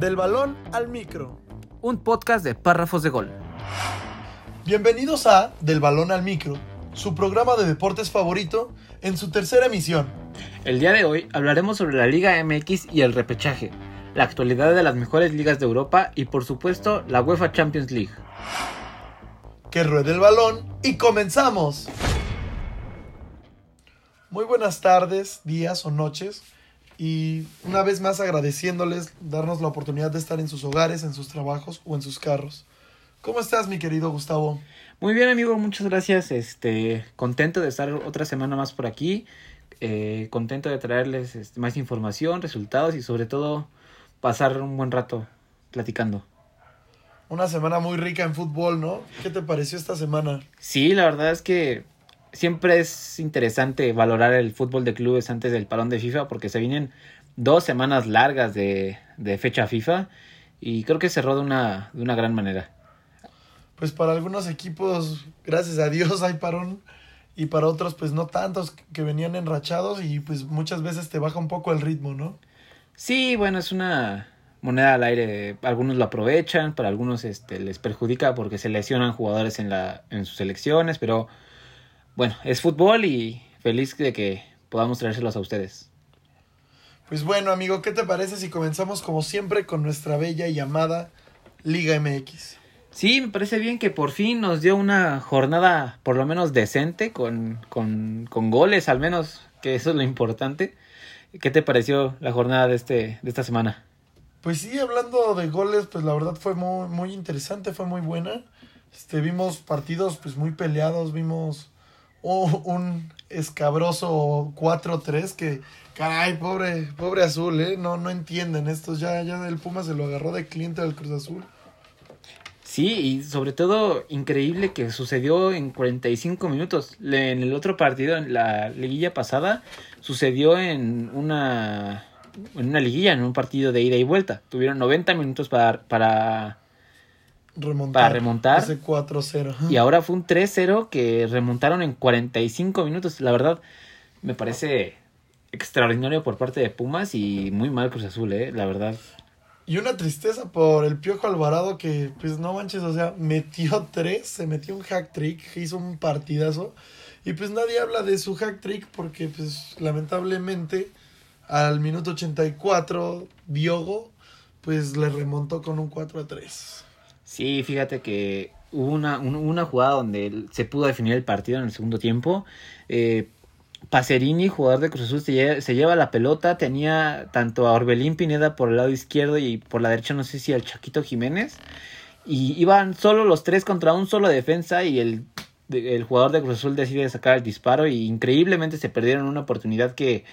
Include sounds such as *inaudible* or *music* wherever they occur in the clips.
Del balón al micro. Un podcast de párrafos de gol. Bienvenidos a Del balón al micro, su programa de deportes favorito en su tercera emisión. El día de hoy hablaremos sobre la Liga MX y el repechaje, la actualidad de las mejores ligas de Europa y por supuesto la UEFA Champions League. Que ruede el balón y comenzamos. Muy buenas tardes, días o noches. Y una vez más agradeciéndoles darnos la oportunidad de estar en sus hogares, en sus trabajos o en sus carros. ¿Cómo estás, mi querido Gustavo? Muy bien, amigo, muchas gracias. Este, contento de estar otra semana más por aquí. Eh, contento de traerles este, más información, resultados y sobre todo pasar un buen rato platicando. Una semana muy rica en fútbol, ¿no? ¿Qué te pareció esta semana? Sí, la verdad es que siempre es interesante valorar el fútbol de clubes antes del parón de FIFA porque se vienen dos semanas largas de, de fecha FIFA y creo que cerró de una, de una gran manera. Pues para algunos equipos, gracias a Dios, *laughs* hay parón y para otros pues no tantos que venían enrachados y pues muchas veces te baja un poco el ritmo, ¿no? Sí, bueno, es una moneda al aire, algunos lo aprovechan, para algunos este les perjudica porque se lesionan jugadores en la en sus selecciones, pero bueno, es fútbol y feliz de que podamos traérselos a ustedes. Pues bueno, amigo, ¿qué te parece si comenzamos como siempre con nuestra bella y amada Liga MX? Sí, me parece bien que por fin nos dio una jornada por lo menos decente, con, con, con goles al menos, que eso es lo importante. ¿Qué te pareció la jornada de, este, de esta semana? Pues sí, hablando de goles, pues la verdad fue muy, muy interesante, fue muy buena. Este, vimos partidos pues muy peleados, vimos un escabroso 4-3 que, caray, pobre, pobre Azul, ¿eh? No, no entienden estos, ya, ya el Puma se lo agarró de cliente del Cruz Azul. Sí, y sobre todo increíble que sucedió en 45 minutos. En el otro partido, en la liguilla pasada, sucedió en una, en una liguilla, en un partido de ida y vuelta. Tuvieron 90 minutos para, para, remontar, para remontar. Ese 4-0. Y ahora fue un 3-0 que remontaron en 45 minutos. La verdad, me parece extraordinario por parte de Pumas y muy mal Cruz Azul, ¿eh? La verdad. Y una tristeza por el Piojo Alvarado que, pues no manches, o sea, metió tres, se metió un hack trick, hizo un partidazo. Y pues nadie habla de su hack trick porque, pues lamentablemente, al minuto 84, Diogo, pues le remontó con un 4 a 3. Sí, fíjate que hubo una, una jugada donde se pudo definir el partido en el segundo tiempo. Eh, Pacerini, jugador de Cruz Azul, se lleva, se lleva, la pelota. Tenía tanto a Orbelín Pineda por el lado izquierdo y por la derecha, no sé si al Chaquito Jiménez. Y iban solo los tres contra un solo defensa y el, el jugador de Cruz Azul decide sacar el disparo. Y increíblemente se perdieron una oportunidad que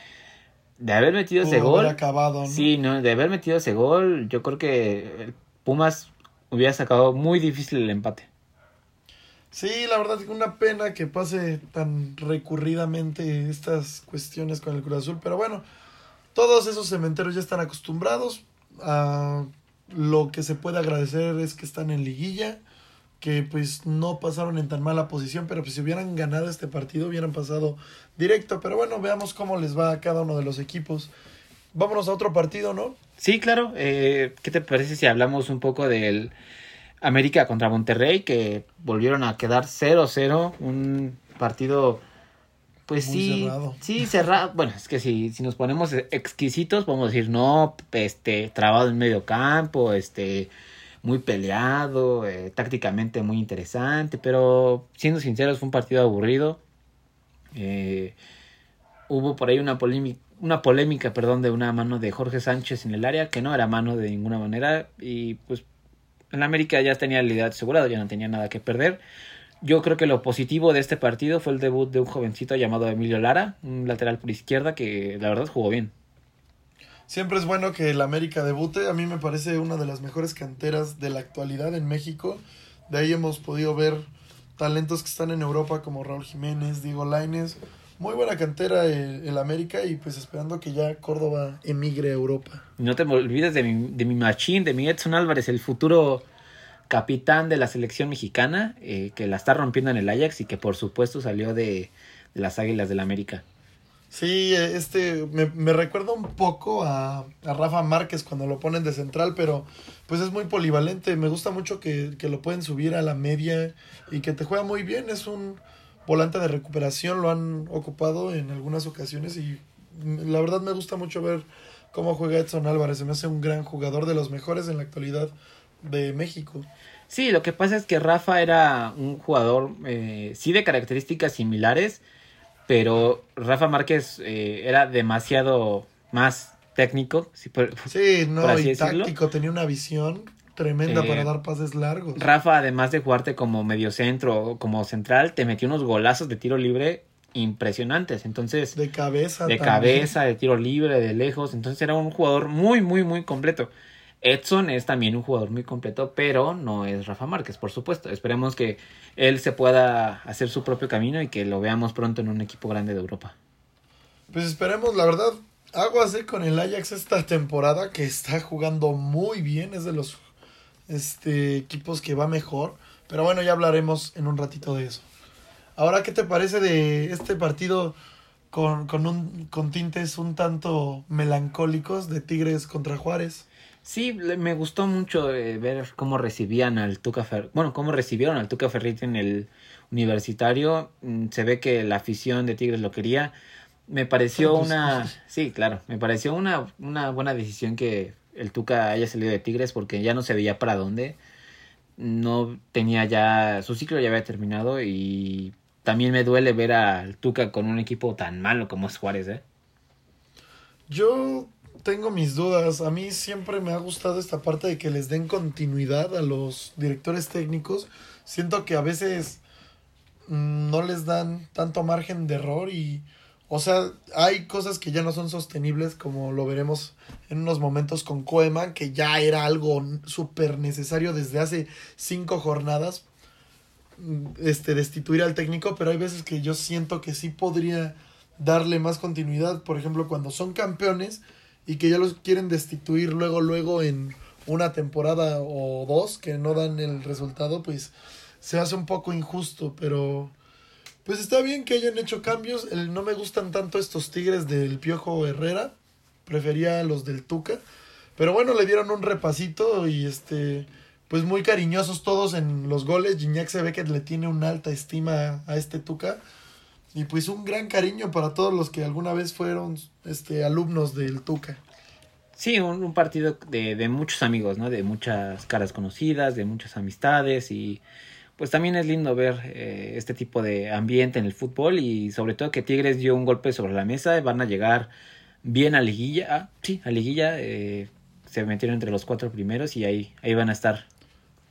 de haber metido ese gol. Acabado, ¿no? Sí, no, de haber metido ese gol, yo creo que Pumas hubiera sacado muy difícil el empate. Sí, la verdad es una pena que pase tan recurridamente estas cuestiones con el Cruz Azul, pero bueno, todos esos cementeros ya están acostumbrados a lo que se puede agradecer es que están en liguilla, que pues no pasaron en tan mala posición, pero pues si hubieran ganado este partido hubieran pasado directo, pero bueno, veamos cómo les va a cada uno de los equipos. Vámonos a otro partido, ¿no? Sí, claro. Eh, ¿Qué te parece si hablamos un poco del América contra Monterrey, que volvieron a quedar 0-0, un partido pues Muy sí, cerrado. sí, cerrado. *laughs* Bueno, es que si, si nos ponemos exquisitos, podemos decir, no, este, trabado en medio campo, este, muy peleado, eh, tácticamente muy interesante, pero siendo sinceros, fue un partido aburrido. Eh, hubo por ahí una polémica, una polémica, perdón, de una mano de Jorge Sánchez en el área, que no era mano de ninguna manera, y pues en América ya tenía el liderato asegurado, ya no tenía nada que perder. Yo creo que lo positivo de este partido fue el debut de un jovencito llamado Emilio Lara, un lateral por izquierda que la verdad jugó bien. Siempre es bueno que el América debute. A mí me parece una de las mejores canteras de la actualidad en México. De ahí hemos podido ver talentos que están en Europa como Raúl Jiménez, Diego Laines. Muy buena cantera el, el América y pues esperando que ya Córdoba emigre a Europa. No te olvides de mi, de mi machín, de mi Edson Álvarez, el futuro capitán de la selección mexicana, eh, que la está rompiendo en el Ajax y que por supuesto salió de, de las Águilas del América. Sí, este me, me recuerda un poco a, a, Rafa Márquez cuando lo ponen de central, pero pues es muy polivalente. Me gusta mucho que, que, lo pueden subir a la media y que te juega muy bien. Es un volante de recuperación, lo han ocupado en algunas ocasiones y la verdad me gusta mucho ver cómo juega Edson Álvarez. Se me hace un gran jugador de los mejores en la actualidad de México. Sí, lo que pasa es que Rafa era un jugador, eh, sí de características similares, pero Rafa Márquez eh, era demasiado más técnico. sí, no, y táctico, tenía una visión tremenda para dar pases largos. Rafa, además de jugarte como mediocentro o como central, te metió unos golazos de tiro libre impresionantes. Entonces, de cabeza, de cabeza, de tiro libre, de lejos. Entonces era un jugador muy, muy, muy completo. Edson es también un jugador muy completo, pero no es Rafa Márquez, por supuesto. Esperemos que él se pueda hacer su propio camino y que lo veamos pronto en un equipo grande de Europa. Pues esperemos, la verdad, aguas eh, con el Ajax esta temporada que está jugando muy bien, es de los este, equipos que va mejor. Pero bueno, ya hablaremos en un ratito de eso. Ahora, ¿qué te parece de este partido con, con, un, con tintes un tanto melancólicos de Tigres contra Juárez? Sí, me gustó mucho eh, ver cómo recibían al Tuca Fer bueno, cómo recibieron al Tuca Ferrit en el universitario. Mm, se ve que la afición de Tigres lo quería. Me pareció una, sí, claro, me pareció una, una buena decisión que el Tuca haya salido de Tigres porque ya no se veía para dónde. No tenía ya, su ciclo ya había terminado y también me duele ver al Tuca con un equipo tan malo como es Juárez, ¿eh? Yo tengo mis dudas. A mí siempre me ha gustado esta parte de que les den continuidad a los directores técnicos. Siento que a veces mm, no les dan tanto margen de error y, o sea, hay cosas que ya no son sostenibles como lo veremos en unos momentos con Koeman, que ya era algo súper necesario desde hace cinco jornadas, mm, este, destituir al técnico, pero hay veces que yo siento que sí podría darle más continuidad, por ejemplo, cuando son campeones, y que ya los quieren destituir luego, luego en una temporada o dos que no dan el resultado, pues se hace un poco injusto, pero pues está bien que hayan hecho cambios. El, no me gustan tanto estos Tigres del Piojo Herrera, prefería los del Tuca, pero bueno, le dieron un repasito y este pues muy cariñosos todos en los goles. Gignac se ve que le tiene una alta estima a este Tuca. Y pues un gran cariño para todos los que alguna vez fueron este, alumnos del Tuca. Sí, un, partido de, de, muchos amigos, ¿no? De muchas caras conocidas, de muchas amistades y pues también es lindo ver eh, este tipo de ambiente en el fútbol y sobre todo que Tigres dio un golpe sobre la mesa, van a llegar bien a liguilla, ah, sí, a liguilla, eh, se metieron entre los cuatro primeros y ahí, ahí van a estar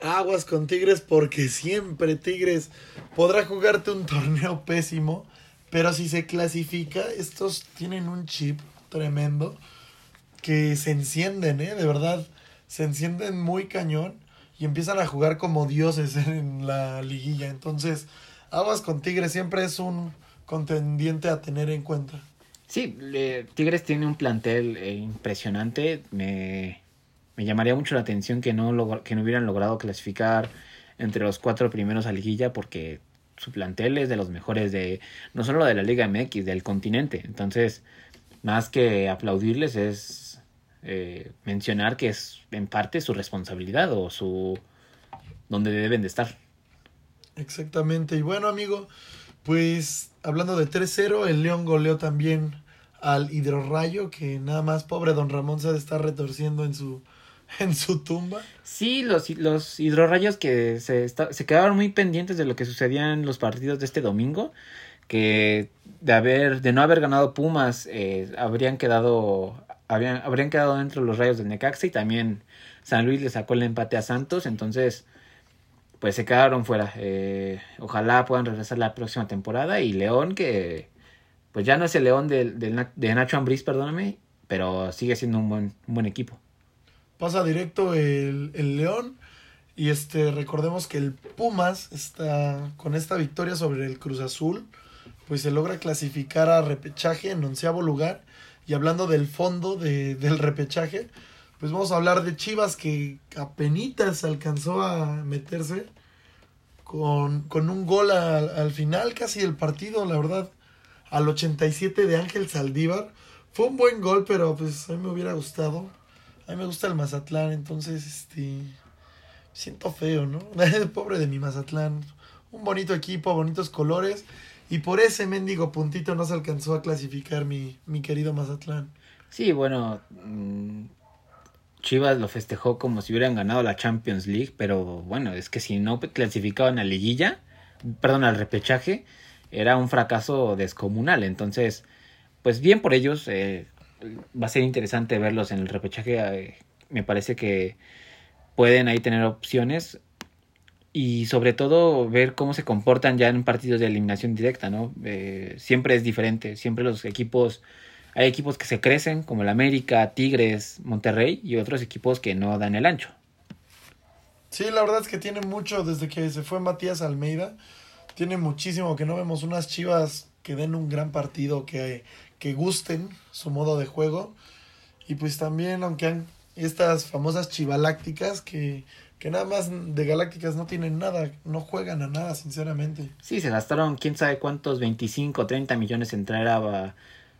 aguas con Tigres porque siempre Tigres podrá jugarte un *laughs* torneo pésimo, pero si se clasifica, estos tienen un chip tremendo que se encienden, ¿eh? De verdad, se encienden muy cañón y empiezan a jugar como dioses en la liguilla. Entonces, aguas con Tigres siempre es un contendiente a tener en cuenta. Sí, Tigres tiene un plantel eh, impresionante. Me, me llamaría mucho la atención que no, que no hubieran logrado clasificar entre los cuatro primeros a liguilla porque su plantel es de los mejores de no solo de la Liga MX, del continente. Entonces, más que aplaudirles es eh, mencionar que es en parte su responsabilidad o su donde deben de estar. Exactamente. Y bueno, amigo, pues hablando de 3-0, el León goleó también al Hidrorrayo, que nada más pobre Don Ramón se está retorciendo en su *laughs* en su tumba. Sí, los, los hidrorrayos que se, se quedaron muy pendientes de lo que sucedía en los partidos de este domingo, que de haber de no haber ganado Pumas eh, habrían quedado habrían, habrían quedado dentro de los rayos del Necaxa y también San Luis le sacó el empate a Santos, entonces pues se quedaron fuera. Eh, ojalá puedan regresar la próxima temporada y León que pues ya no es el León de, de, Nacho Ambriz, perdóname, pero sigue siendo un buen, un buen equipo pasa directo el, el León. Y este, recordemos que el Pumas está con esta victoria sobre el Cruz Azul, pues se logra clasificar a repechaje en onceavo lugar. Y hablando del fondo de, del repechaje, pues vamos a hablar de Chivas que apenas alcanzó a meterse con, con un gol al, al final casi del partido, la verdad. al 87 de Ángel Saldívar. Fue un buen gol, pero pues a mí me hubiera gustado. A mí me gusta el Mazatlán, entonces este siento feo, ¿no? *laughs* Pobre de mi Mazatlán. Un bonito equipo, bonitos colores. Y por ese mendigo puntito no se alcanzó a clasificar mi, mi querido Mazatlán. Sí, bueno, mm, Chivas lo festejó como si hubieran ganado la Champions League, pero bueno, es que si no clasificaban a liguilla, perdón, al repechaje, era un fracaso descomunal. Entonces, pues bien por ellos, eh, va a ser interesante verlos en el repechaje. Eh, me parece que pueden ahí tener opciones y sobre todo ver cómo se comportan ya en partidos de eliminación directa, ¿no? Eh, siempre es diferente, siempre los equipos, hay equipos que se crecen, como el América, Tigres, Monterrey, y otros equipos que no dan el ancho. Sí, la verdad es que tiene mucho, desde que se fue Matías Almeida, tiene muchísimo que no vemos unas chivas que den un gran partido, que, que gusten su modo de juego. Y pues también, aunque han estas famosas chivalácticas que que nada más de Galácticas no tienen nada, no juegan a nada, sinceramente. Sí, se gastaron quién sabe cuántos, 25, 30 millones en traer a,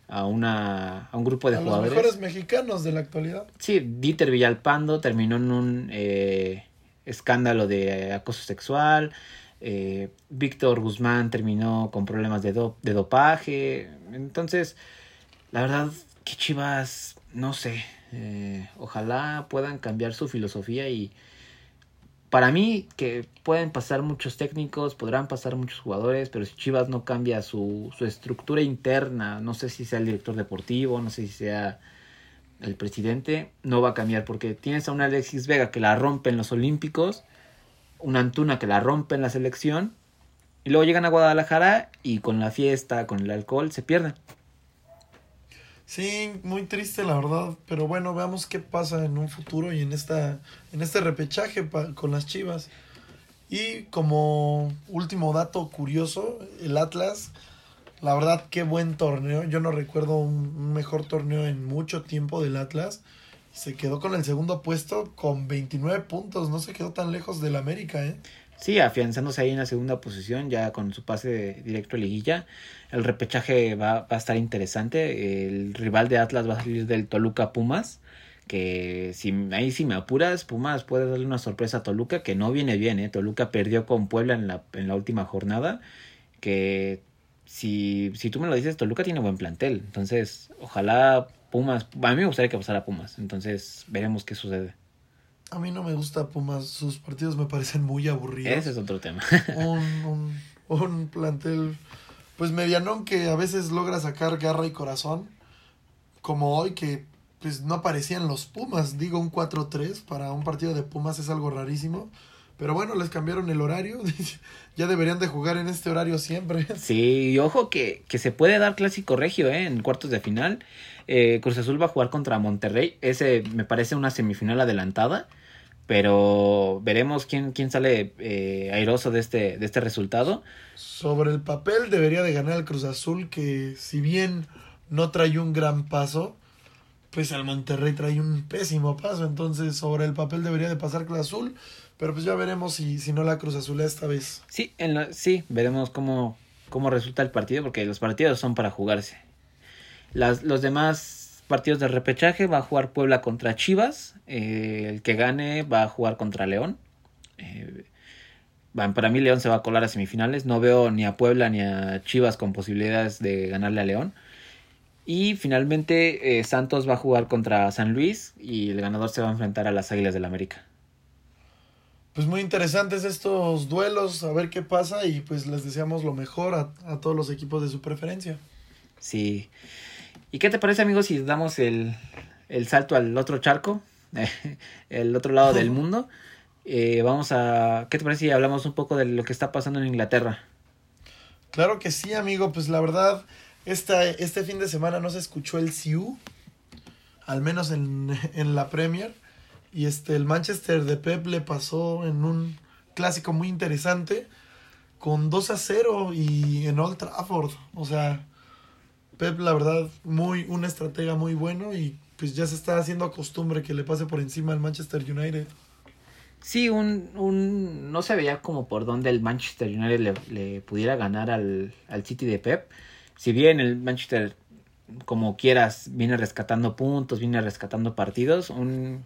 a, una, a un grupo de jugadores. Los mejores mexicanos de la actualidad. Sí, Dieter Villalpando terminó en un eh, escándalo de acoso sexual. Eh, Víctor Guzmán terminó con problemas de, de dopaje. Entonces, la verdad, que Chivas, no sé, eh, ojalá puedan cambiar su filosofía y para mí que pueden pasar muchos técnicos, podrán pasar muchos jugadores, pero si Chivas no cambia su, su estructura interna, no sé si sea el director deportivo, no sé si sea el presidente, no va a cambiar porque tienes a un Alexis Vega que la rompe en los Olímpicos, una Antuna que la rompe en la selección, y luego llegan a Guadalajara y con la fiesta, con el alcohol, se pierden. Sí, muy triste la verdad, pero bueno, veamos qué pasa en un futuro y en esta en este repechaje con las Chivas. Y como último dato curioso, el Atlas, la verdad qué buen torneo. Yo no recuerdo un, mejor torneo en mucho tiempo del Atlas. Se quedó con el segundo puesto con 29 puntos, no se quedó tan lejos del América, ¿eh? Sí, afianzándose ahí en la segunda posición, ya con su pase directo a liguilla. El repechaje va, va, a estar interesante. El rival de Atlas va a salir del Toluca Pumas. Que si ahí si me apuras, Pumas puede darle una sorpresa a Toluca, que no viene bien, ¿eh? Toluca perdió con Puebla en la, en la última jornada. Que si, si tú me lo dices, Toluca tiene buen plantel. Entonces, ojalá Pumas. A mí me gustaría que pasara Pumas. Entonces, veremos qué sucede. A mí no me gusta Pumas, sus partidos me parecen muy aburridos. Ese es otro tema. un, *laughs* un, un, plantel, pues medianón que a veces logra sacar garra y corazón, como hoy que pues no aparecían los Pumas, digo un 4-3 para un partido de Pumas es algo rarísimo. Pero bueno, les cambiaron el horario. *laughs* ya deberían de jugar en este horario siempre. Sí, y ojo que, que se puede dar clásico regio ¿eh? en cuartos de final. Eh, Cruz Azul va a jugar contra Monterrey. Ese me parece una semifinal adelantada. Pero veremos quién, quién sale eh, airoso de este, de este resultado. Sobre el papel debería de ganar el Cruz Azul, que si bien no trae un gran paso, pues el Monterrey trae un pésimo paso. Entonces sobre el papel debería de pasar Cruz Azul. Pero pues ya veremos si, si no la Cruz Azul esta vez. Sí, en sí, veremos cómo, cómo resulta el partido, porque los partidos son para jugarse. Las, los demás partidos de repechaje va a jugar Puebla contra Chivas. Eh, el que gane va a jugar contra León. Eh, para mí León se va a colar a semifinales. No veo ni a Puebla ni a Chivas con posibilidades de ganarle a León. Y finalmente eh, Santos va a jugar contra San Luis y el ganador se va a enfrentar a las Águilas del América pues muy interesantes estos duelos, a ver qué pasa y pues les deseamos lo mejor a, todos los equipos de su preferencia. Sí. ¿Y qué te parece, amigos, si damos el, salto al otro charco, *laughs* el otro lado del *laughs* mundo? Eh, vamos a... ¿Qué te parece si hablamos un poco de lo que está pasando en Inglaterra? Claro que sí, amigo. Pues la verdad, esta, este fin de semana no se escuchó el CIU, al menos en, *laughs* en la Premier. Y este, el Manchester de Pep le pasó en un clásico muy interesante con 2 a 0 y en Old Trafford. O sea, Pep, la verdad, muy, un estratega muy bueno y pues ya se está haciendo costumbre que le pase por encima al Manchester United. Sí, un, un no se veía como por dónde el Manchester United le, le pudiera ganar al, al City de Pep. si bien el Manchester, como quieras, viene rescatando puntos, viene rescatando partidos, un,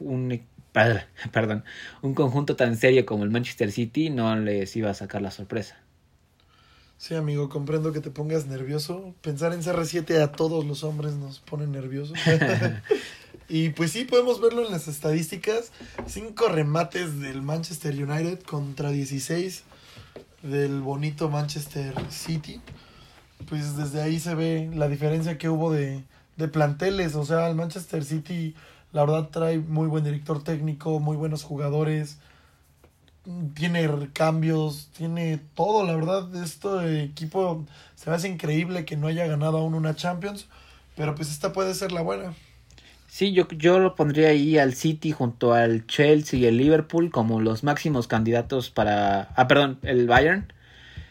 un, *laughs* perdón, un conjunto tan serio como el Manchester City no les iba a sacar la sorpresa. Sí, amigo, comprendo que te pongas nervioso. Pensar en CR7 a todos los hombres nos pone nerviosos. *laughs* *laughs* y pues sí, podemos verlo en las estadísticas. Cinco remates del Manchester United contra 16 del bonito Manchester City. Pues desde ahí se ve la diferencia que hubo de, de planteles. O sea, el Manchester City, la verdad, trae muy buen director técnico, muy buenos jugadores tiene cambios, tiene todo, la verdad, este equipo se me hace increíble que no haya ganado aún una Champions, pero pues esta puede ser la buena. Sí, yo, yo lo pondría ahí al City junto al Chelsea y el Liverpool como los máximos candidatos para... Ah, perdón, el Bayern.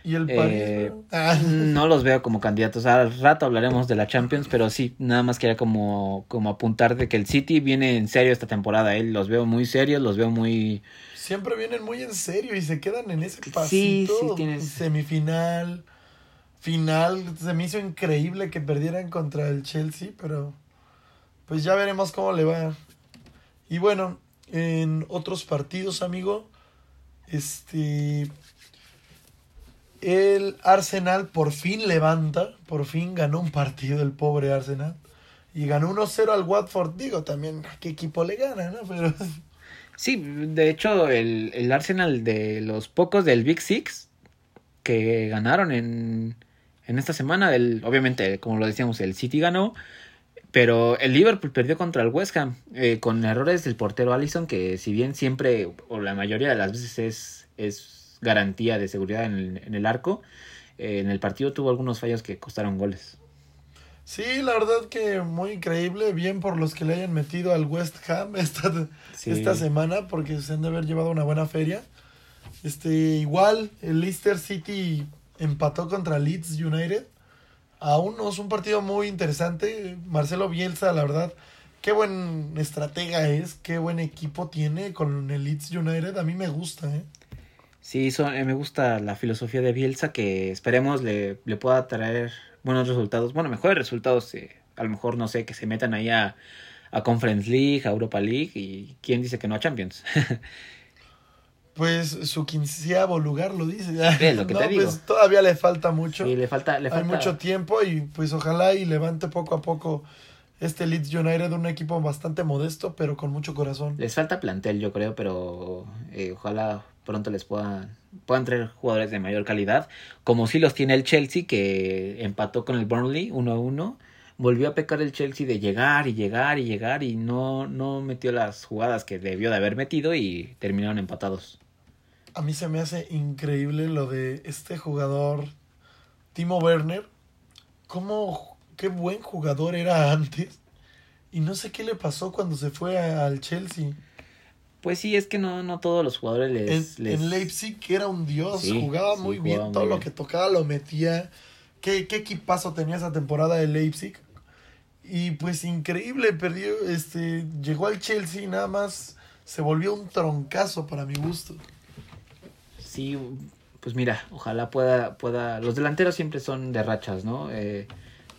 ¿Y el París? Eh, ah. no los veo como candidatos. Al rato hablaremos de la Champions, pero sí, nada más quería como, como apuntar de que el City viene en serio esta temporada. ¿eh? Los veo muy serios, los veo muy siempre vienen muy en serio y se quedan en ese pasito. Sí, sí, tienes... Semifinal, final. Se me hizo increíble que perdieran contra el Chelsea, pero pues ya veremos cómo le va. Y bueno, en otros partidos, amigo, este... El Arsenal por fin levanta, por fin ganó un partido el pobre Arsenal. Y ganó 1-0 al Watford. Digo, también, ¿a qué equipo le gana, no? Pero *laughs* Sí, de hecho, el, el Arsenal de los pocos del Big Six que ganaron en, en esta semana, del, obviamente, como lo decíamos, el City ganó, pero el Liverpool perdió contra el West Ham eh, con errores del portero Allison, que si bien siempre, o la mayoría de las veces es, es garantía de seguridad en el, en el arco, eh, en el partido tuvo algunos fallos que costaron goles. Sí, la verdad que muy increíble. Bien por los que le hayan metido al West Ham esta, esta semana, porque se han de haber llevado una buena feria. Este, igual, el Leicester City empató contra Leeds United. Aún no es un partido muy interesante. Marcelo Bielsa, la verdad, qué buen estratega es, qué buen equipo tiene con el Leeds United. A mí me gusta, ¿eh? Sí, eh, me gusta la filosofía de Bielsa que esperemos le, le pueda traer buenos resultados, bueno, mejores resultados, eh, a lo mejor, no sé, que se metan ahí a, a Conference League, a Europa League, y quién dice que no a Champions. *laughs* Pues su quinceavo lugar lo dice. lo que te digo. Pues todavía le falta mucho. Sí, le falta, le falta. Hay mucho tiempo y pues ojalá y levante poco a poco este Leeds United, un equipo bastante modesto, pero con mucho corazón. Les falta plantel, yo creo, pero eh, ojalá pronto les puedan, puedan traer jugadores de mayor calidad, como si los tiene el Chelsea, que empató con el Burnley 1 a 1. Volvió a pecar el Chelsea de llegar y llegar y llegar y no, no metió las jugadas que debió de haber metido y terminaron empatados. A mí se me hace increíble lo de este jugador, Timo Werner. Cómo, qué buen jugador era antes. Y no sé qué le pasó cuando se fue al Chelsea. Pues sí, es que no, no todos los jugadores les... En, Leipzig era un dios, jugaba muy bien, todo lo que tocaba lo metía. ¿Qué, ¿Qué equipazo tenía esa temporada de Leipzig? Y pues increíble, perdió, este, llegó al Chelsea y nada más se volvió un troncazo para mi gusto. Sí, pues mira, ojalá pueda, pueda, los delanteros siempre son de rachas, ¿no? Eh,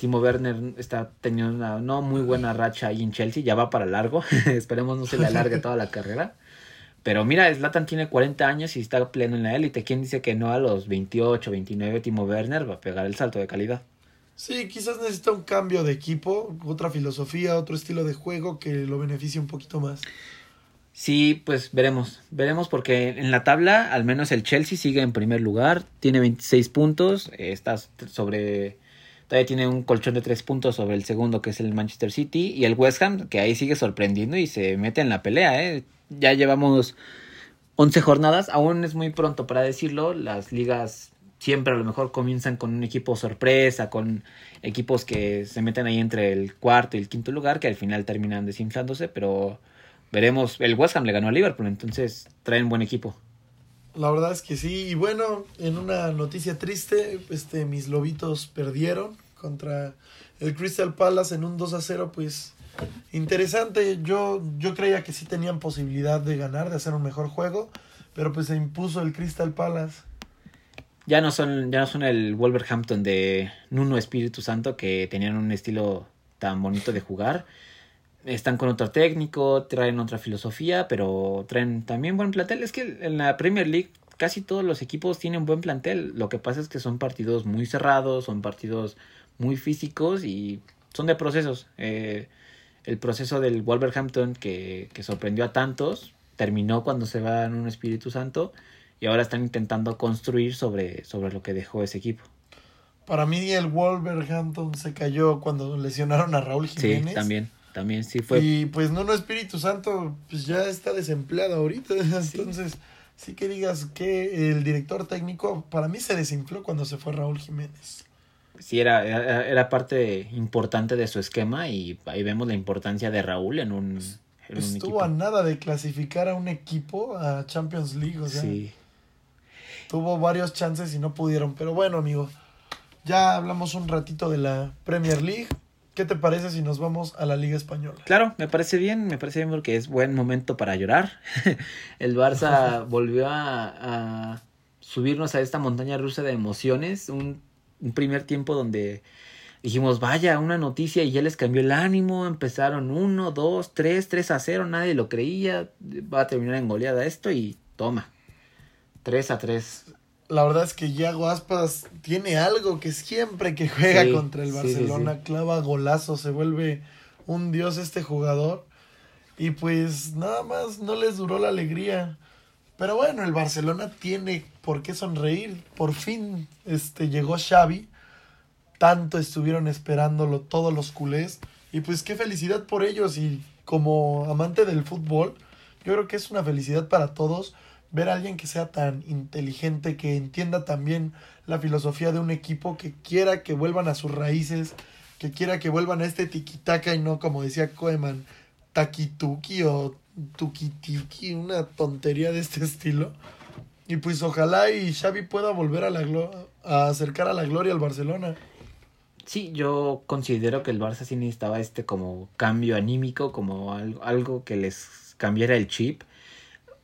Timo Werner está teniendo una no muy buena racha ahí en Chelsea, ya va para largo, *laughs* esperemos no se le alargue toda la carrera. Pero mira, Zlatan tiene 40 años y está pleno en la élite. ¿Quién dice que no a los 28, 29 Timo Werner va a pegar el salto de calidad? Sí, quizás necesita un cambio de equipo, otra filosofía, otro estilo de juego que lo beneficie un poquito más. Sí, pues veremos, veremos porque en la tabla al menos el Chelsea sigue en primer lugar, tiene 26 puntos, está sobre Todavía tiene un colchón de tres puntos sobre el segundo, que es el Manchester City. Y el West Ham, que ahí sigue sorprendiendo y se mete en la pelea. ¿eh? Ya llevamos 11 jornadas. Aún es muy pronto para decirlo. Las ligas siempre a lo mejor comienzan con un equipo sorpresa, con equipos que se meten ahí entre el cuarto y el quinto lugar, que al final terminan desinflándose. Pero veremos. El West Ham le ganó a Liverpool, entonces traen buen equipo. La verdad es que sí. Y bueno, en una noticia triste, este, mis lobitos perdieron contra el Crystal Palace en un 2 a 0, pues interesante. Yo, yo creía que sí tenían posibilidad de ganar, de hacer un mejor juego, pero pues se impuso el Crystal Palace. ya no son, ya no son el Wolverhampton de Nuno Espíritu Santo que tenían un estilo tan bonito de jugar. Están con otro técnico, traen otra filosofía, pero traen también buen plantel. Es que en la Premier League casi todos los equipos tienen buen plantel. Lo que pasa es que son partidos muy cerrados, son partidos muy físicos y son de procesos. Eh, el proceso del Wolverhampton que, que sorprendió a tantos terminó cuando se va en un Espíritu Santo y ahora están intentando construir sobre, sobre lo que dejó ese equipo. Para mí el Wolverhampton se cayó cuando lesionaron a Raúl Jiménez. Sí, también, también sí fue. Y pues no, no Espíritu Santo pues ya está desempleado ahorita, *laughs* entonces sí que digas que el director técnico para mí se desinfló cuando se fue Raúl Jiménez. Sí, era, era, era parte importante de su esquema y ahí vemos la importancia de Raúl en un, en un Estuvo a nada de clasificar a un equipo a Champions League, o sea, Sí, tuvo varios chances y no pudieron. Pero bueno, amigo, ya hablamos un ratito de la Premier League. ¿Qué te parece si nos vamos a la Liga Española? Claro, me parece bien, me parece bien porque es buen momento para llorar. *laughs* El Barça *laughs* volvió a, a subirnos a esta montaña rusa de emociones, un, un primer tiempo donde dijimos, vaya, una noticia y ya les cambió el ánimo, empezaron 1, 2, 3, 3 a 0, nadie lo creía, va a terminar en goleada esto y toma, 3 a 3. La verdad es que Yago Aspas tiene algo que siempre que juega Sí, contra el sí, Barcelona sí. clava golazo, se vuelve un dios este jugador. Y pues nada más no les duró la alegría. Pero bueno, el Barcelona tiene por qué sonreír. Por fin este llegó Xavi. Tanto estuvieron esperándolo todos los culés. Y pues qué felicidad por ellos. Y como amante del fútbol, yo creo que es una felicidad para todos ver a alguien que sea tan inteligente, que entienda también la filosofía de un equipo, que quiera que vuelvan a sus raíces, que quiera que vuelvan a este tiquitaca y no como decía Koeman, taquituki o tukitiki, una tontería de este *laughs* estilo. Y pues ojalá y Xavi pueda volver a la a acercar a la gloria al Barcelona. Sí, yo considero que el Barça sí necesitaba este como cambio anímico, como algo, algo que les cambiara el chip.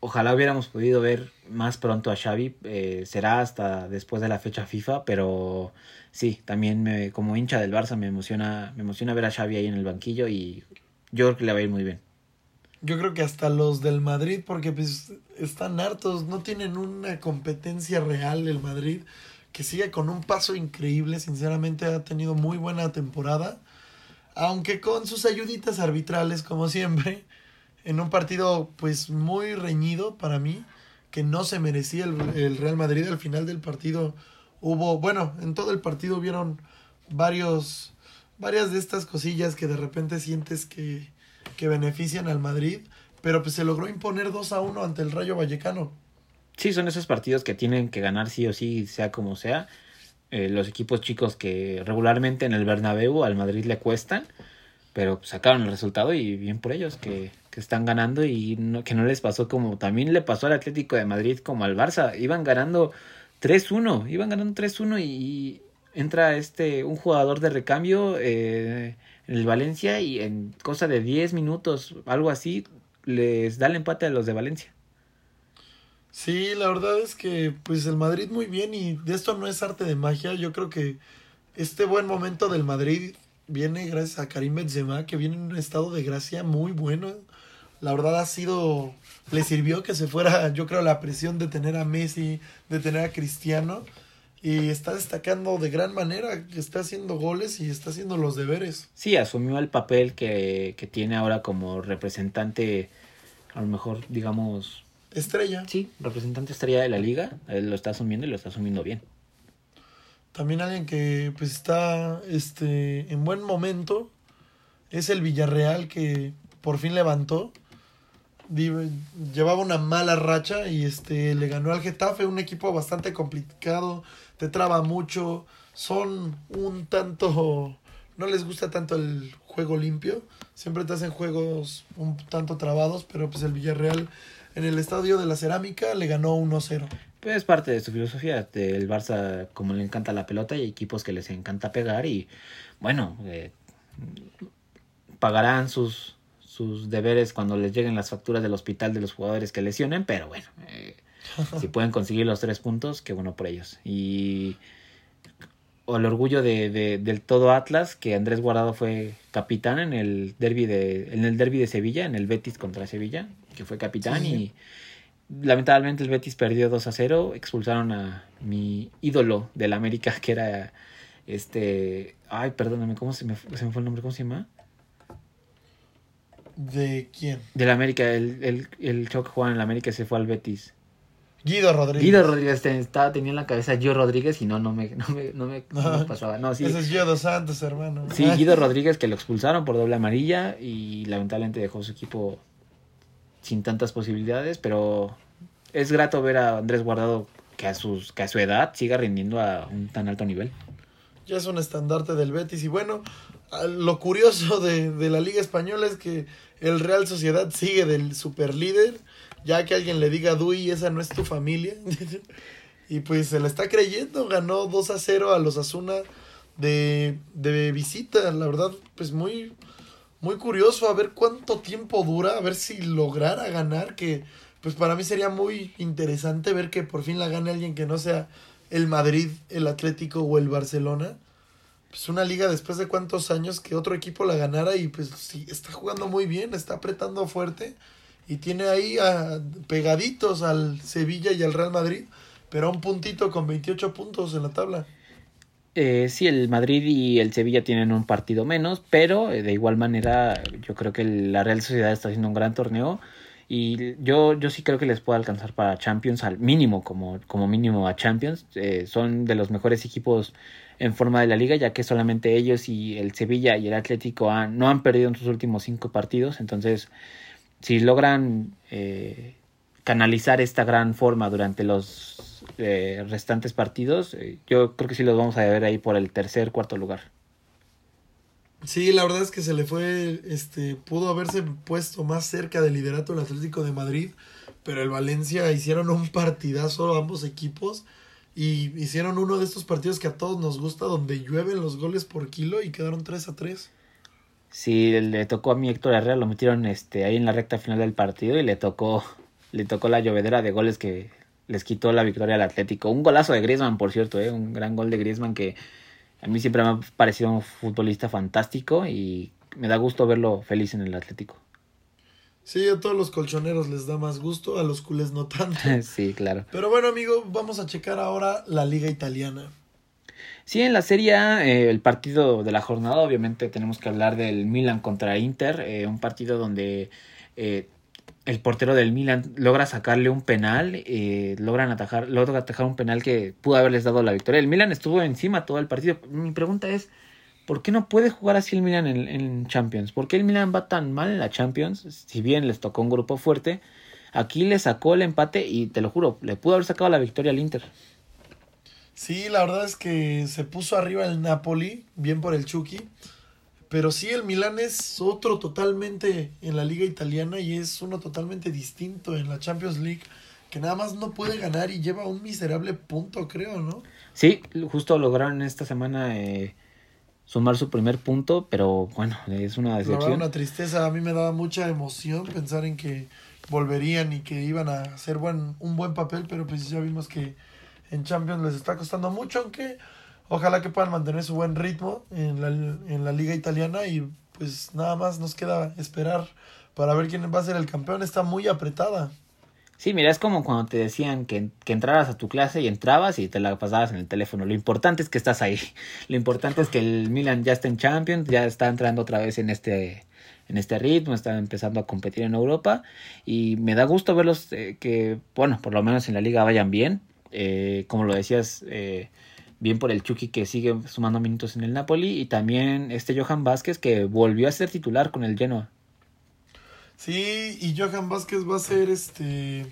Ojalá hubiéramos podido ver más pronto a Xavi, eh, será hasta después de la fecha FIFA, pero sí, también me, como hincha del Barça me emociona, me emociona ver a Xavi ahí en el banquillo y yo creo que le va a ir muy bien. Yo creo que hasta los del Madrid, porque pues están hartos, no tienen una competencia real el Madrid, que sigue con un paso increíble, sinceramente ha tenido muy buena temporada, aunque con sus ayuditas arbitrales como siempre, en un partido pues muy reñido para mí, que no se merecía el, Real Madrid al final del partido hubo, bueno, en todo el partido hubieron varios, varias de estas cosillas que de repente sientes que, que benefician al Madrid, pero pues se logró imponer 2 a 1 ante el Rayo Vallecano. Sí, son esos partidos que tienen que ganar sí o sí, sea como sea. Eh, los equipos chicos que regularmente en el Bernabéu al Madrid le cuestan, pero sacaron el resultado y bien por ellos que, que están ganando y no, que no les pasó como también le pasó al Atlético de Madrid como al Barça. Iban ganando 3-1, iban ganando 3-1 y entra este un jugador de recambio eh, en el Valencia y en cosa de 10 minutos, algo así, les da el empate a los de Valencia. Sí, la verdad es que pues el Madrid muy bien y de esto no es arte de magia, yo creo que este buen momento del Madrid viene gracias a Karim Benzema que viene en un estado de gracia muy bueno. La verdad ha sido le sirvió que se fuera, yo creo la presión de tener a Messi, de tener a Cristiano y está destacando de gran manera, está haciendo goles y está haciendo los deberes. Sí, asumió el papel que, que tiene ahora como representante, a lo mejor, digamos, Estrella. sí, representante estrella de la liga. Él lo está asumiendo y lo está asumiendo bien. También alguien que pues está este en buen momento es el Villarreal que por fin levantó. Llevaba una mala racha y este le ganó al Getafe, un equipo bastante complicado, te traba mucho, son un tanto no les gusta tanto el juego limpio, siempre te hacen juegos un tanto trabados, pero pues el Villarreal en el estadio de la Cerámica le ganó 1-0. Pues es parte de su filosofía. El Barça, como le encanta la pelota, y equipos que les encanta pegar y, bueno, eh, pagarán sus, sus deberes cuando les lleguen las facturas del hospital de los jugadores que lesionen, pero bueno, eh, si pueden conseguir los tres puntos, qué bueno por ellos. Y o el orgullo de, de, del todo Atlas, que Andrés Guardado fue capitán en el derby de, en el derby de Sevilla, en el Betis contra Sevilla, que fue capitán Sí, sí. y lamentablemente el Betis perdió 2 a 0, expulsaron a mi ídolo del América, *laughs* que era este, ay, perdóname, ¿cómo se me, se me fue el nombre? ¿Cómo se llama? ¿De quién? Del América, el, el, el chavo que jugaba en el América se fue al Betis. Guido Rodríguez. Guido Rodríguez estaba, tenía en la cabeza Gio Rodríguez y no, no me, no me, no me, no me No. pasaba. No, sí, Ese es Gio dos Santos, hermano. Sí, Guido Rodríguez que lo expulsaron por doble amarilla y lamentablemente dejó su equipo sin tantas posibilidades, pero es grato ver a Andrés Guardado que a, sus, que a su edad siga rindiendo a un tan alto nivel. Ya es un estandarte del Betis. Y bueno, lo curioso de, de la Liga Española es que el Real Sociedad sigue del superlíder. Ya que alguien le diga, Dui, esa no es tu familia. *laughs* y pues se la está creyendo. Ganó 2 a 0 a los Asuna de, de visita. La verdad, pues muy, muy curioso a ver cuánto tiempo dura. A ver si lograra ganar. Que pues para mí sería muy interesante ver que por fin la gane alguien que no sea el Madrid, el Atlético o el Barcelona. Pues una liga después de cuántos años que otro equipo la ganara y pues sí, está jugando muy bien, está apretando fuerte y tiene ahí a, pegaditos al Sevilla y al Real Madrid, pero a un puntito con 28 puntos en la tabla. Eh, sí, el Madrid y el Sevilla tienen un partido menos, pero eh, de igual manera yo creo que la Real Sociedad está haciendo un gran torneo y yo, yo sí creo que les puede alcanzar para Champions al mínimo, como, como mínimo a Champions. Eh, son de los mejores equipos en forma de la liga, ya que solamente ellos y el Sevilla y el Atlético han- no han perdido en sus últimos cinco partidos, entonces si logran eh, canalizar esta gran forma durante los eh, restantes partidos, eh, yo creo que sí los vamos a ver ahí por el tercer, cuarto lugar. Sí, la verdad es que se le fue, este, pudo haberse puesto más cerca del liderato del Atlético de Madrid, pero el Valencia hicieron un partidazo ambos equipos y hicieron uno de estos partidos que a todos nos gusta, donde llueven los goles por kilo y quedaron 3 a 3. Sí, le tocó a mi Héctor Herrera, lo metieron este ahí en la recta final del partido y le tocó le tocó la llovedera de goles que les quitó la victoria al Atlético. Un golazo de Griezmann, por cierto, ¿eh? un gran gol de Griezmann que a mí siempre me ha parecido un futbolista fantástico y me da gusto verlo feliz en el Atlético. Sí, a todos los colchoneros les da más gusto, a los culés no tanto. *laughs* sí, claro. Pero bueno, amigo, vamos a checar ahora la liga italiana. Sí, en la Serie A, eh, el partido de la jornada, obviamente tenemos que hablar del Milan contra Inter, eh, un partido donde eh, el portero del Milan logra sacarle un penal, eh, logran atajar, logra atajar un penal que pudo haberles dado la victoria. El Milan estuvo encima todo el partido. Mi pregunta es, ¿por qué no puede jugar así el Milan en, en Champions? ¿Por qué el Milan va tan mal en la Champions? Si bien les tocó un grupo fuerte, aquí le sacó el empate y te lo juro, le pudo haber sacado la victoria al Inter. Sí, la verdad es que se puso arriba el Napoli, bien por el Chucky. Pero sí, el Milán es otro totalmente en la liga italiana y es uno totalmente distinto en la Champions League, que nada más no puede ganar y lleva un miserable punto, creo, ¿no? Sí, justo lograron esta semana eh, sumar su primer punto, pero bueno, es una decepción. una tristeza. A mí me daba mucha emoción pensar en que volverían y que iban a hacer buen, un buen papel, pero pues ya vimos que en Champions les está costando mucho, aunque ojalá que puedan mantener su buen ritmo en la, en la liga italiana y pues nada más nos queda esperar para ver quién va a ser el campeón. Está muy apretada. Sí, mira, es como cuando te decían que, que entraras a tu clase y entrabas y te la pasabas en el teléfono. Lo importante es que estás ahí. *laughs* Lo importante es que el Milan ya está en Champions, ya está entrando otra vez en este en este ritmo, está empezando a competir en Europa y me da gusto verlos eh, que, bueno, por lo menos en la liga vayan bien. Eh, como lo decías, eh, bien por el Chucky que sigue sumando minutos en el Napoli y también este Johan Vázquez que volvió a ser titular con el Genoa. Sí, y Johan Vázquez va a ser este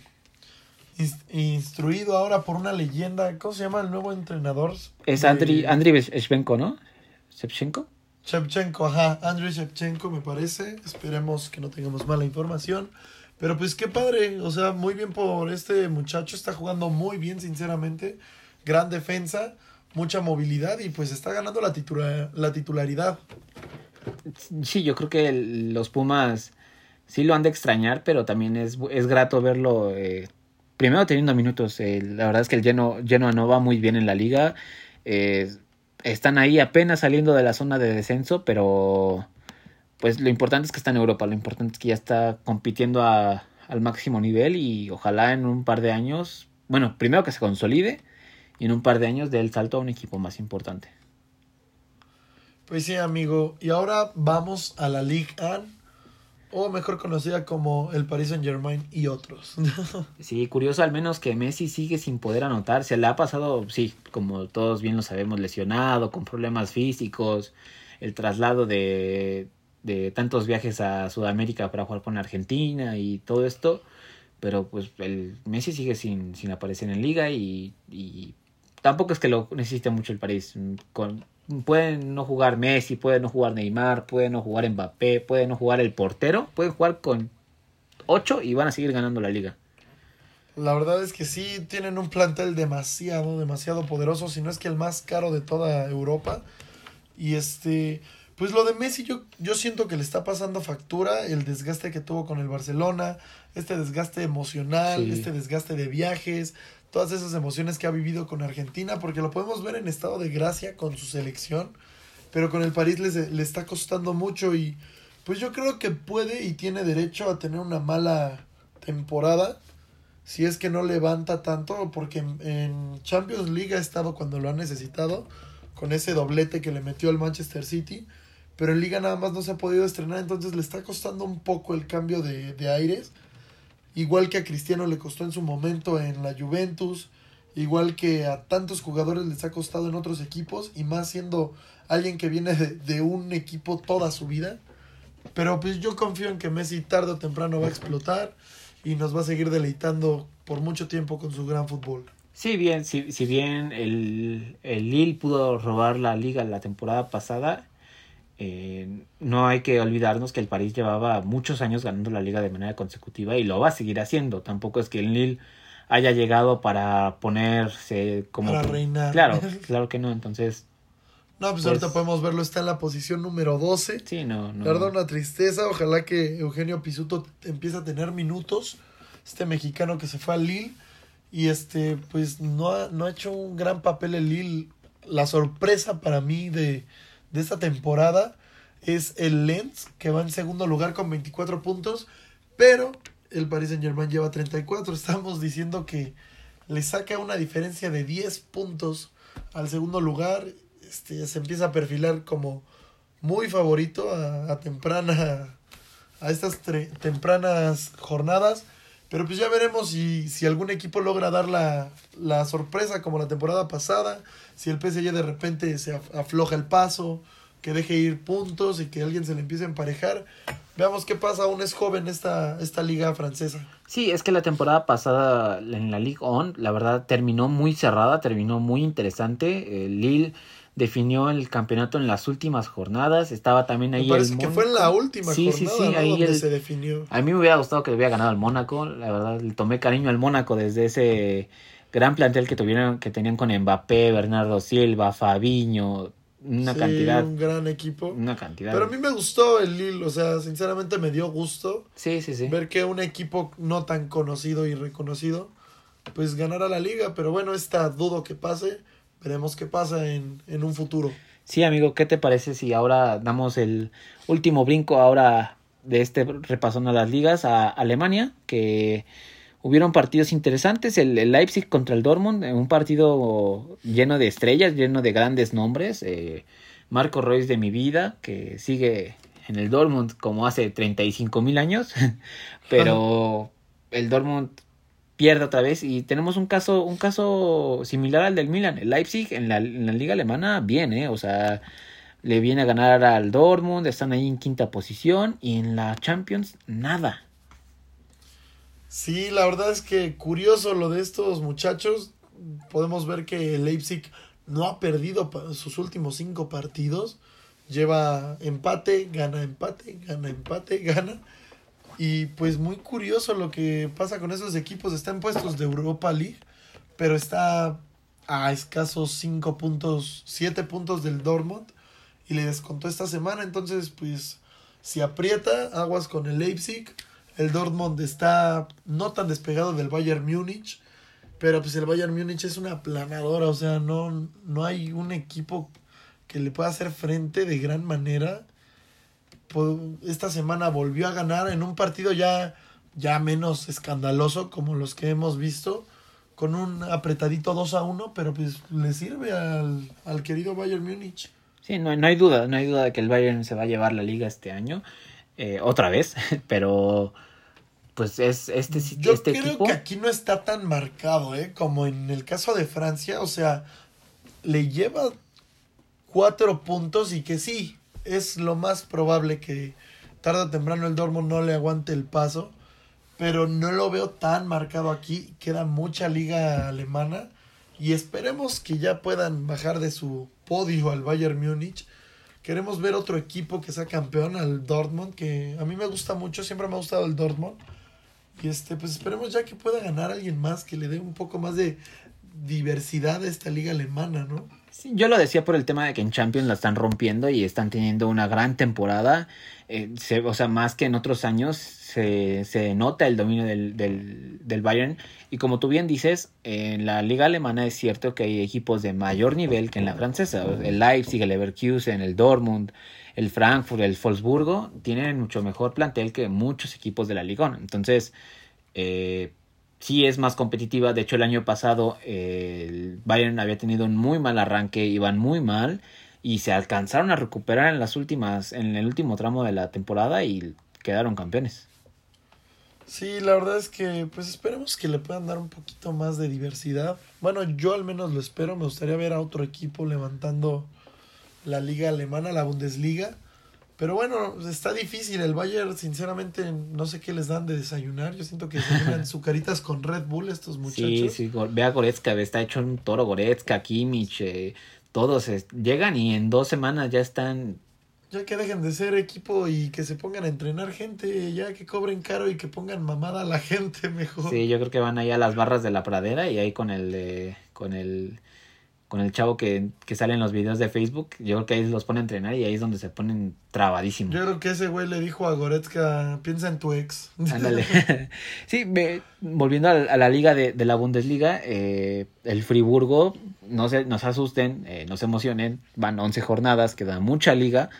ins- instruido ahora por una leyenda. ¿Cómo se llama el nuevo entrenador? Es De- Andriy Andriy Shevchenko, ¿no? ¿Shevchenko? Shevchenko, ajá, Andriy Shevchenko me parece. Esperemos que no tengamos mala información. Pero pues qué padre, o sea, muy bien por este muchacho, está jugando muy bien, sinceramente. Gran defensa, mucha movilidad y pues está ganando la, titula- la titularidad. Sí, yo creo que el- los Pumas sí lo han de extrañar, pero también es, es grato verlo eh, primero teniendo minutos. Eh, la verdad es que el Genoa, Genoa no va muy bien en la liga. Eh, están ahí apenas saliendo de la zona de descenso, pero pues lo importante es que está en Europa, lo importante es que ya está compitiendo a, al máximo nivel y ojalá en un par de años, bueno, primero que se consolide y en un par de años dé el salto a un equipo más importante. Pues sí, amigo. Y ahora vamos a la Ligue 1, o mejor conocida como el Paris Saint Germain y otros. *laughs* sí, curioso al menos que Messi sigue sin poder anotar. Se le ha pasado, sí, como todos bien lo sabemos, lesionado, con problemas físicos, el traslado de, de tantos viajes a Sudamérica para jugar con Argentina y todo esto. Pero pues el Messi sigue sin, sin aparecer en liga y, y tampoco es que lo necesite mucho el París. Con, pueden no jugar Messi, puede no jugar Neymar, puede no jugar Mbappé, puede no jugar el portero, pueden jugar con 8 y van a seguir ganando la liga. La verdad es que sí tienen un plantel demasiado, demasiado poderoso, si no es que el más caro de toda Europa. Y este, pues lo de Messi yo, yo siento que le está pasando factura el desgaste que tuvo con el Barcelona, este desgaste emocional, este desgaste de viajes, todas esas emociones que ha vivido con Argentina, porque lo podemos ver en estado de gracia con su selección, pero con el París le está costando mucho y pues yo creo que puede y tiene derecho a tener una mala temporada si es que no levanta tanto, porque en, Champions League ha estado cuando lo ha necesitado, con ese doblete que le metió al Manchester City, pero en Liga nada más no se ha podido estrenar, entonces le está costando un poco el cambio de, de aires igual que a Cristiano le costó en su momento en la Juventus, igual que a tantos jugadores les ha costado en otros equipos, y más siendo alguien que viene de, un equipo toda su vida. Pero pues yo confío en que Messi tarde o temprano va a explotar y nos va a seguir deleitando por mucho tiempo con su gran fútbol. Sí, bien, si, si bien el, el Lille pudo robar la liga la temporada pasada, eh, no hay que olvidarnos que el París llevaba muchos años ganando la liga de manera consecutiva y lo va a seguir haciendo. Tampoco es que el Lille haya llegado para ponerse como... Para reinar. Claro, claro que no. Entonces... No, pues, ahorita pues podemos verlo, está en la posición número 12. Sí, no, no. La una tristeza. Ojalá que Eugenio Pisuto empiece a tener minutos. Este mexicano que se fue al Lille. Y este, pues no ha, no ha hecho un gran papel el Lille. La sorpresa para mí de, de esta temporada es el Lens, que va en segundo lugar con 24 puntos, pero el Paris Saint Germain lleva 34. Estamos diciendo que le saca una diferencia de 10 puntos al segundo lugar. Este, se empieza a perfilar como muy favorito a, temprana a estas tempranas jornadas. Pero pues ya veremos si, si algún equipo logra dar la, la, sorpresa como la temporada pasada, si el PSG de repente se afloja el paso, que deje ir puntos y que alguien se le empiece a emparejar. Veamos qué pasa, aún es joven esta, esta liga francesa. Sí, es que la temporada pasada en la Ligue On, la verdad, terminó muy cerrada, terminó muy interesante. Lille definió el campeonato en las últimas jornadas. Estaba también ahí. Me parece que fue en la última sí, jornada sí, sí, ahí se definió. A mí me hubiera gustado que le hubiera ganado al Mónaco. La verdad, le tomé cariño al Mónaco desde ese gran plantel que tuvieron, que tenían con Mbappé, Bernardo Silva, Fabiño. Una cantidad. Un gran equipo. Una cantidad. Pero a mí me gustó el Lille, o sea, sinceramente me dio gusto. Sí, sí, sí. Ver que un equipo no tan conocido y reconocido, pues ganara la liga. Pero bueno, esta dudo que pase Veremos qué pasa en, un futuro. Sí, amigo, ¿qué te parece si ahora damos el último brinco ahora de este repasón a las ligas a Alemania? Que hubieron partidos interesantes. El, Leipzig contra el Dortmund, un partido lleno de estrellas, lleno de grandes nombres. Eh, Marco Reus de mi vida, que sigue en el Dortmund como hace 35 mil años. *laughs* Pero el Dortmund pierde otra vez. Y tenemos un caso un caso similar al del Milan. El Leipzig en la, en la liga alemana bien eh o sea le viene a ganar al Dortmund están ahí en quinta posición y en la Champions nada. Sí la verdad es que curioso lo de estos muchachos. Podemos ver que el Leipzig no ha perdido sus últimos cinco partidos. Lleva empate gana empate gana empate gana y pues muy curioso lo que pasa con esos equipos. Están puestos de Europa League, pero está a escasos 5 puntos, 7 puntos del Dortmund. Y le descontó esta semana. Entonces, pues, si aprieta, aguas con el Leipzig. el Dortmund está no tan despegado del Bayern Múnich, pero pues el Bayern Múnich es una planadora, o sea, no, no hay un equipo que le pueda hacer frente de gran manera. Esta semana volvió a ganar en un partido ya, ya menos escandaloso como los que hemos visto, con un apretadito 2 a 1, pero pues le sirve al, al querido Bayern Múnich. Sí, no, no hay duda, no hay duda de que el Bayern se va a llevar la liga este año, eh, otra vez, *laughs* pero pues es este, Yo este creo equipo. que aquí no está tan marcado, ¿eh? Como en el caso de Francia, o sea, le lleva cuatro puntos y que sí, es lo más probable que tarde o temprano el Dortmund no le aguante el paso, pero no lo veo tan marcado aquí, queda mucha liga alemana y esperemos que ya puedan bajar de su podio al Bayern Múnich. Queremos ver otro equipo que sea campeón, al Dortmund, que a mí me gusta mucho, siempre me ha gustado el Dortmund. Y este, pues esperemos ya que pueda ganar alguien más, que le dé un poco más de diversidad a esta liga alemana, ¿no? Yo lo decía por el tema de que en Champions la están rompiendo y están teniendo una gran temporada. Eh, se- o sea, más que en otros años se, se nota el dominio del, del, del Bayern. Y como tú bien dices, en la liga alemana es cierto que hay equipos de mayor nivel que en la francesa. El Leipzig, el Leverkusen, el Dortmund, el Frankfurt, el Wolfsburgo tienen mucho mejor plantel que muchos equipos de la Liga. Entonces, eh, sí es más competitiva. De hecho, el año pasado el Bayern había tenido un muy mal arranque, iban muy mal y se alcanzaron a recuperar en las últimas, en el último tramo de la temporada y quedaron campeones. Sí, la verdad es que pues esperemos que le puedan dar un poquito más de diversidad. Bueno, yo al menos lo espero, me gustaría ver a otro equipo levantando la liga alemana, la Bundesliga. Pero bueno, está difícil. El Bayern, sinceramente, no sé qué les dan de desayunar. Yo siento que desayunan *laughs* sucaritas con Red Bull estos muchachos. Sí, sí, Go- ve a Goretzka, está hecho un toro Goretzka, Kimmich, eh, todos eh, llegan y en dos semanas ya están Ya que dejen de ser equipo y que se pongan a entrenar gente, ya que cobren caro y que pongan mamada a la *laughs* gente mejor. Sí, yo creo que van ahí a las barras de la pradera y ahí con el de- con el con el chavo que, que sale en los videos de Facebook, yo creo que ahí los pone a entrenar y ahí es donde se ponen trabadísimos. Yo creo que ese güey le dijo a Goretzka, piensa en tu ex. *laughs* Ándale. *laughs* sí, me- volviendo a, a la liga de, de la Bundesliga, eh, el Friburgo, no se, no se asusten, eh, no se emocionen, van 11 jornadas, queda mucha liga,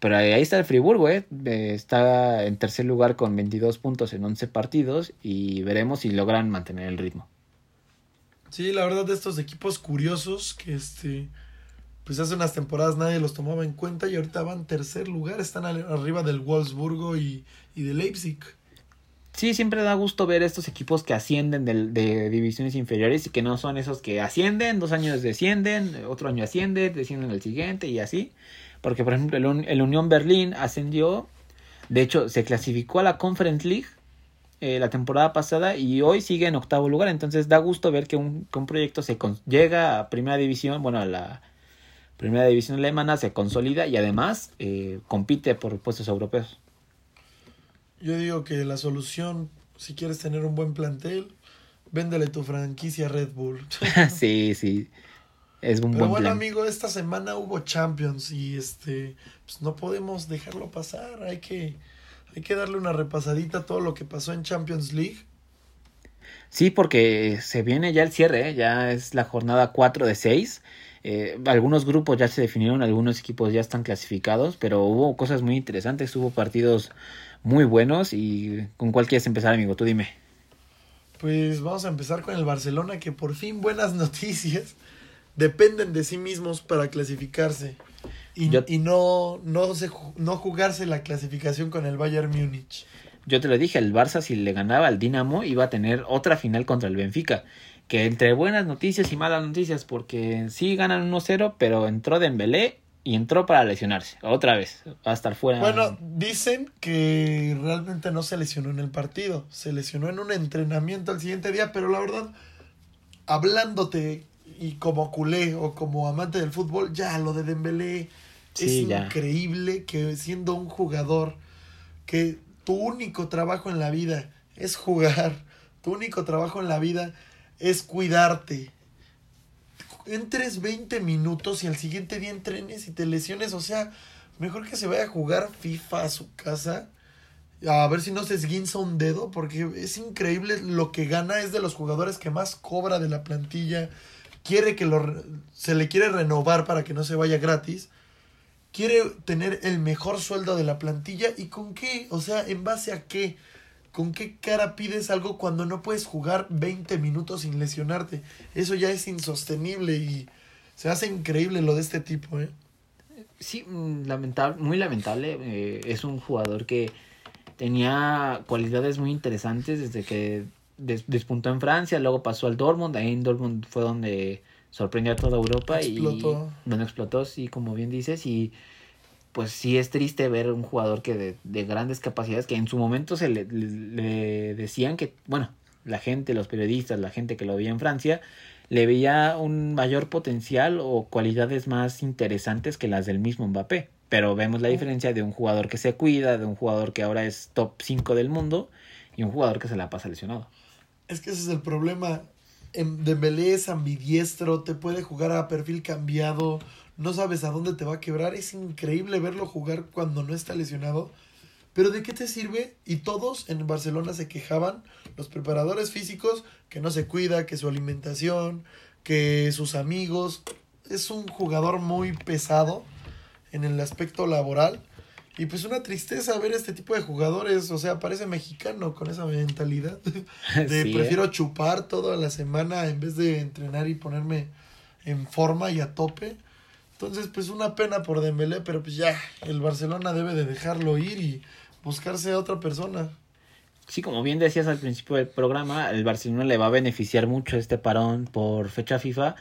pero ahí está el Friburgo, eh, eh, está en tercer lugar con 22 puntos en 11 partidos y veremos si logran mantener el ritmo. Sí, la verdad de estos equipos curiosos que este pues hace unas temporadas nadie los tomaba en cuenta y ahorita van tercer lugar, están al- arriba del Wolfsburgo y, y de Leipzig. Sí, siempre da gusto ver estos equipos que ascienden de, divisiones inferiores y que no son esos que ascienden, dos años descienden, otro año ascienden, descienden el siguiente y así. Porque, por ejemplo, el, el Unión Berlín ascendió, de hecho, se clasificó a la Conference League eh, la temporada pasada y hoy sigue en octavo lugar. Entonces da gusto ver que un, que un proyecto se con- llega a primera división, bueno, a la primera división alemana, se consolida y además eh, compite por puestos europeos. Yo digo que la solución, si quieres tener un buen plantel, véndele tu franquicia a Red Bull. *laughs* sí, sí. Es un Pero buen bueno, plan. amigo, esta semana hubo Champions y este pues no podemos dejarlo pasar, hay que hay que darle una repasadita a todo lo que pasó en Champions League. Sí, porque se viene ya el cierre, ¿eh? ya es la jornada 4 de 6. Eh, algunos grupos ya se definieron, algunos equipos ya están clasificados, pero hubo cosas muy interesantes, hubo partidos muy buenos y ¿con cuál quieres empezar, amigo? Tú dime. Pues vamos a empezar con el Barcelona, que por fin buenas *laughs* noticias. Dependen de sí mismos para clasificarse. Y, Yo- y no, no, se, no jugarse la clasificación con el Bayern Múnich. Yo te lo dije, el Barça si le ganaba al Dinamo iba a tener otra final contra el Benfica. Que entre buenas noticias y malas noticias, porque sí ganan 1-0, pero entró Dembélé y entró para lesionarse. Otra vez, va a estar fuera. Bueno, dicen que realmente no se lesionó en el partido. Se lesionó en un entrenamiento al siguiente día, pero la verdad, hablándote y como culé o como amante del fútbol, ya lo de Dembélé Sí, es ya. increíble que siendo un jugador que tu único trabajo en la vida es jugar, tu único trabajo en la vida es cuidarte. Entres 20 minutos y al siguiente día entrenes y te lesiones, o sea, mejor que se vaya a jugar FIFA a su casa a ver si no se esguinza un dedo, porque es increíble lo que gana, es de los jugadores que más cobra de la plantilla, quiere que lo, se le quiere renovar para que no se vaya gratis, quiere tener el mejor sueldo de la plantilla y con qué, o sea, en base a qué, con qué cara pides algo cuando no puedes jugar 20 minutos sin lesionarte, eso ya es insostenible y se hace increíble lo de este tipo, ¿eh? Sí, mm, lamentable, muy lamentable, eh, es un jugador que tenía cualidades muy interesantes desde que despuntó en Francia, luego pasó al Dortmund, ahí en Dortmund fue donde sorprendió a toda Europa explotó. y donde explotó, sí, como bien dices, y pues sí es triste ver un jugador que de, de grandes capacidades, que en su momento se le, le, decían que, bueno, la gente, los periodistas, la gente que lo veía en Francia, le veía un mayor potencial o cualidades más interesantes que las del mismo Mbappé. Pero vemos la diferencia de un jugador que se cuida, de un jugador que ahora es top 5 del mundo y un jugador que se la pasa lesionado. Es que ese es el problema. Dembélé es ambidiestro, te puede jugar a perfil cambiado, no sabes a dónde te va a quebrar. Es increíble verlo jugar cuando no está lesionado. Pero ¿de qué te sirve? Y todos en Barcelona se quejaban, los preparadores físicos, que no se cuida, que su alimentación, que sus amigos. Es un jugador muy pesado en el aspecto laboral. Y pues una tristeza ver este tipo de jugadores, o sea, parece mexicano con esa mentalidad *laughs* de ¿eh? prefiero chupar toda la semana en vez de entrenar y ponerme en forma y a tope. Entonces, pues una pena por Dembélé, pero pues ya el Barcelona debe de dejarlo ir y buscarse a otra persona. Sí, como bien decías al principio del programa, el Barcelona le va a beneficiar mucho este parón por fecha FIFA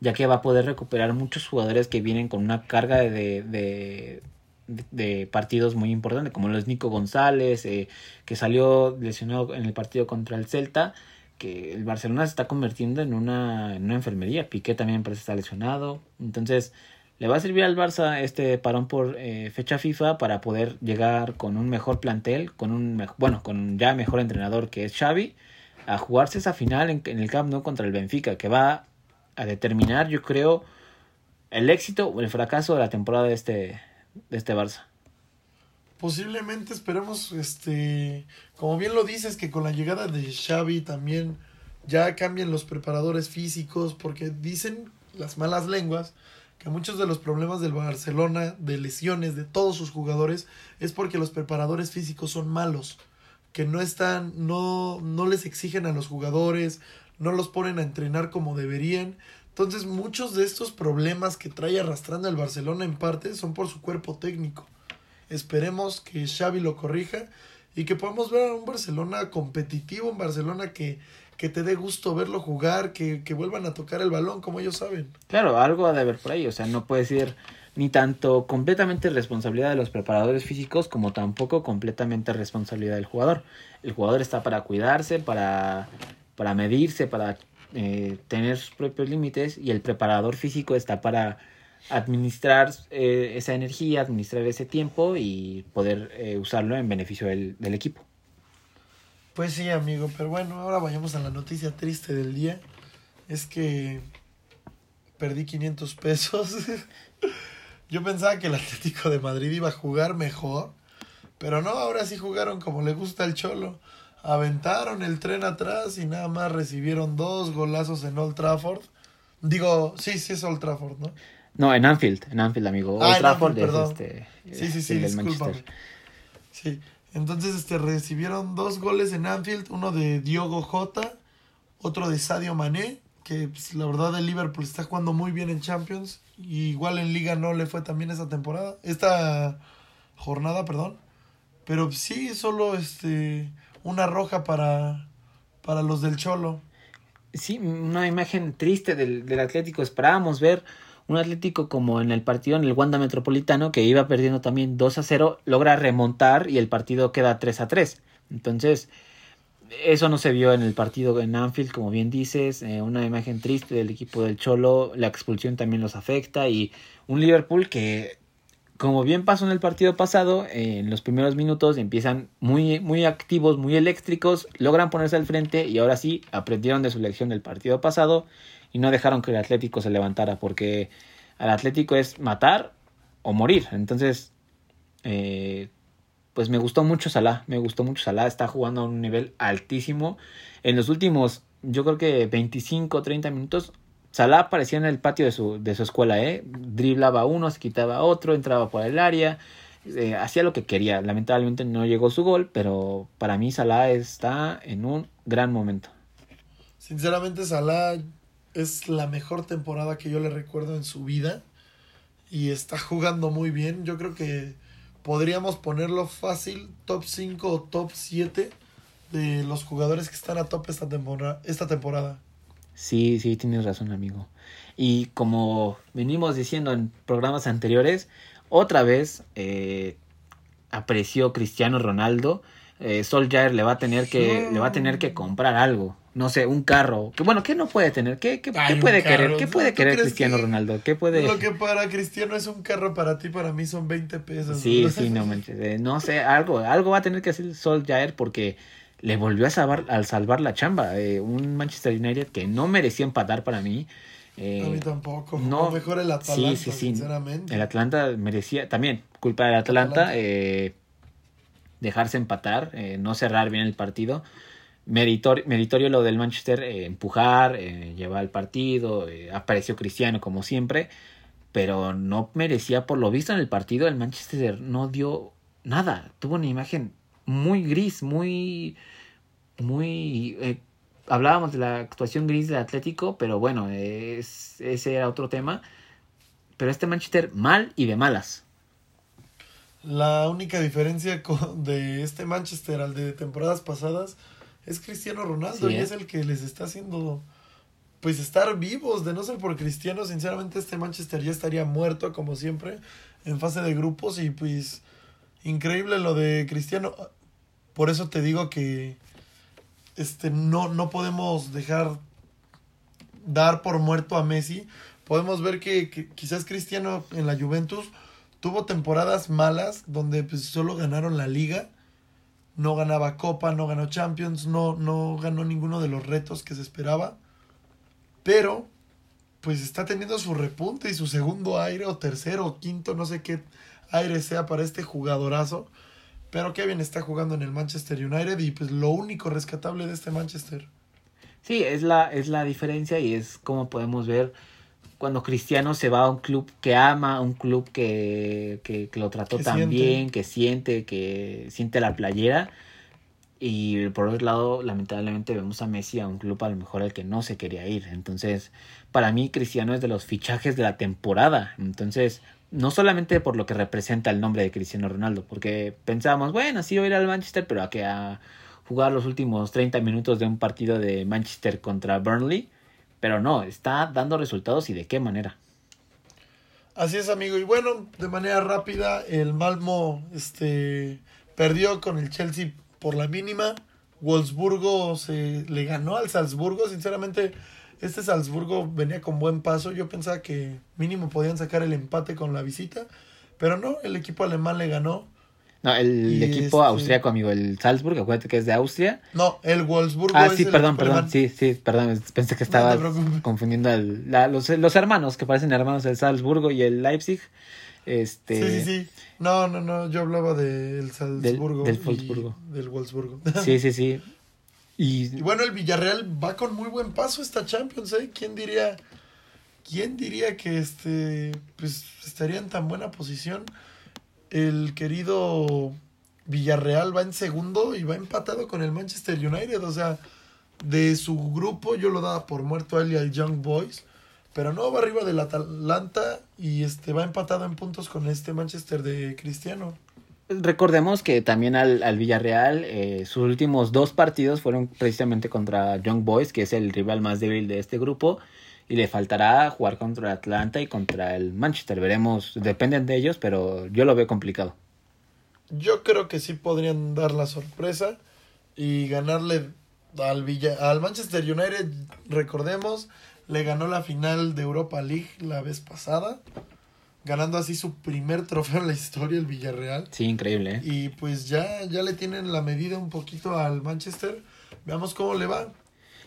ya que va a poder recuperar muchos jugadores que vienen con una carga de, de, de, partidos muy importantes, como los Nico González, eh, que salió lesionado en el partido contra el Celta, que el Barcelona se está convirtiendo en una, en una enfermería, Piqué también parece estar lesionado, entonces le va a servir al Barça este parón por eh, fecha FIFA para poder llegar con un mejor plantel, con un bueno, con ya mejor entrenador que es Xavi, a jugarse esa final en, en el Camp Nou contra el Benfica, que va a determinar, yo creo, el éxito o el fracaso de la temporada de este, de este Barça. Posiblemente esperemos, este, como bien lo dices, que con la llegada de Xavi también ya cambien los preparadores físicos, porque dicen las malas lenguas que muchos de los problemas del Barcelona, de lesiones de todos sus jugadores, es porque los preparadores físicos son malos, que no están, no, no les exigen a los jugadores, no los ponen a entrenar como deberían. Entonces muchos de estos problemas que trae arrastrando el Barcelona en parte son por su cuerpo técnico. Esperemos que Xavi lo corrija y que podamos ver a un Barcelona competitivo, un Barcelona que, que te dé gusto verlo jugar, que, que vuelvan a tocar el balón como ellos saben. Claro, algo ha de haber por ahí, o sea, no puede ser ni tanto completamente responsabilidad de los preparadores físicos como tampoco completamente responsabilidad del jugador. El jugador está para cuidarse, para para medirse, para eh, tener sus propios límites y el preparador físico está para administrar eh, esa energía, administrar ese tiempo y poder eh, usarlo en beneficio del, del, equipo. Pues sí, amigo, pero bueno, ahora vayamos a la noticia triste del día. Es que perdí 500 pesos. *laughs* Yo pensaba que el Atlético de Madrid iba a jugar mejor, pero no, ahora sí jugaron como le gusta el cholo aventaron el tren atrás y nada más recibieron dos golazos en Old Trafford. Digo, sí, sí es Old Trafford, ¿no? No, en Anfield, en Anfield, amigo. Ah, Old Trafford es este. Sí, sí, sí, discúlpame. Sí, entonces este, recibieron dos goles en Anfield, uno de Diogo Jota, otro de Sadio Mané, que pues, la verdad el Liverpool está jugando muy bien en Champions, y igual en Liga no le fue también esta temporada, esta jornada, perdón. Pero sí, solo este una roja para, para los del Cholo. Sí, una imagen triste del, del Atlético. Esperábamos ver un Atlético como en el partido en el Wanda Metropolitano, que iba perdiendo también 2 a 0, logra remontar y el partido queda 3 a 3. Entonces, eso no se vio en el partido en Anfield, como bien dices, eh, una imagen triste del equipo del Cholo, la expulsión también los afecta y un Liverpool que como bien pasó en el partido pasado, en los primeros minutos empiezan muy, muy activos, muy eléctricos, logran ponerse al frente y ahora sí aprendieron de su lección del partido pasado y no dejaron que el Atlético se levantara porque al Atlético es matar o morir. Entonces, eh, pues me gustó mucho Salah, me gustó mucho Salah, está jugando a un nivel altísimo. En los últimos, yo creo que 25, 30 minutos, Salah aparecía en el patio de su, de su escuela, ¿eh? Driblaba uno, se quitaba otro, entraba por el área, eh, hacía lo que quería. Lamentablemente no llegó su gol, pero para mí Salah está en un gran momento. Sinceramente, Salah es la mejor temporada que yo le recuerdo en su vida y está jugando muy bien. Yo creo que podríamos ponerlo fácil, top 5 o top 7 de los jugadores que están a top esta temporada. Esta temporada. Sí, sí, tienes razón, amigo. Y como venimos diciendo en programas anteriores, otra vez eh, apreció Cristiano Ronaldo. Eh, Solskjaer le va a tener que le va a tener que comprar algo no sé, un carro. Que bueno, ¿qué no puede tener? ¿Qué, qué, ¿qué puede querer? ¿Qué puede querer Cristiano Ronaldo? ¿Qué puede...? Lo que para Cristiano es un carro, para ti, para mí son 20 pesos. Sí, sí, no manches. Eh, no sé, algo, algo va a tener que hacer Sol Jair porque le volvió a salvar, al salvar la chamba. Eh, un Manchester United que no merecía empatar para mí. Eh, a mí tampoco. No, mejor el Atlanta, sí, sí, sí. sinceramente. El Atlanta merecía, también, culpa del Atlanta, Eh, dejarse empatar, no cerrar bien el partido meritorio, lo del Manchester, empujar, llevar el partido, apareció Cristiano como siempre, pero no merecía, por lo visto en el partido, el Manchester no dio nada, tuvo una imagen muy gris, muy, muy... hablábamos de la actuación gris del Atlético, pero bueno, es, ese era otro tema. Pero este Manchester mal y de malas. La única diferencia de este Manchester al de temporadas pasadas es Cristiano Ronaldo y es el que les está haciendo pues estar vivos. De no ser por Cristiano, sinceramente este Manchester ya estaría muerto como siempre en fase de grupos y pues increíble lo de Cristiano. Por eso te digo que este no, no podemos dejar dar por muerto a Messi. Podemos ver que, quizás Cristiano en la Juventus tuvo temporadas malas donde pues solo ganaron la liga no ganaba Copa, no ganó Champions, no, no ganó ninguno de los retos que se esperaba. Pero, pues está teniendo su repunte y su segundo aire, o tercero, o quinto, no sé qué aire sea para este jugadorazo. Pero Kevin está jugando en el Manchester United y pues lo único rescatable de este Manchester. Sí, es la, es la diferencia y es como podemos ver cuando Cristiano se va a un club que ama, un club que, que, lo trató tan bien, que siente, que siente la playera. Y por otro lado, lamentablemente vemos a Messi a un club a lo mejor al que no se quería ir. Entonces, para mí Cristiano es de los fichajes de la temporada. Entonces, no solamente por lo que representa el nombre de Cristiano Ronaldo, porque pensábamos, bueno, sí voy a ir al Manchester, pero a que a jugar los últimos 30 minutos de un partido de Manchester contra Burnley pero no, está dando resultados y de qué manera. Así es, amigo. Y bueno, de manera rápida, el Malmo este, perdió con el Chelsea por la mínima. Wolfsburgo se le ganó al Salzburgo. Sinceramente, este Salzburgo venía con buen paso. Yo pensaba que mínimo podían sacar el empate con la visita. Pero no, el equipo alemán le ganó. No, el equipo este austriaco, amigo, el Salzburg, acuérdate que es de Austria. No, el Wolfsburgo. Ah, sí, perdón, perdón, sí, sí, perdón, pensé que estaba confundiendo los, los, hermanos, que parecen hermanos, el Salzburgo y el Leipzig. Este... Sí, sí, sí. No, no, no, yo hablaba del Salzburgo. Del, Wolfsburgo. Del Wolfsburgo. Sí, sí, sí. Y... bueno, el Villarreal va con muy buen paso esta Champions, ¿eh? ¿Quién diría, quién diría que este, pues estaría en tan buena posición? el querido Villarreal va en segundo y va empatado con el Manchester United. O sea, de su grupo yo lo daba por muerto a él y al Young Boys. Pero no, va arriba del Atalanta y este va empatado en puntos con este Manchester de Cristiano. Recordemos que también al, al Villarreal, eh, sus últimos dos partidos fueron precisamente contra Young Boys, que es el rival más débil de este grupo y le faltará jugar contra Atlanta y contra el Manchester. Veremos, dependen de ellos, pero yo lo veo complicado. Yo creo que sí podrían dar la sorpresa y ganarle al, Villa, al Manchester United, recordemos, le ganó la final de Europa League la vez pasada, ganando así su primer trofeo en la historia el Villarreal. Sí, increíble. ¿eh? Y pues ya, ya le tienen la medida un poquito al Manchester. Veamos cómo le va.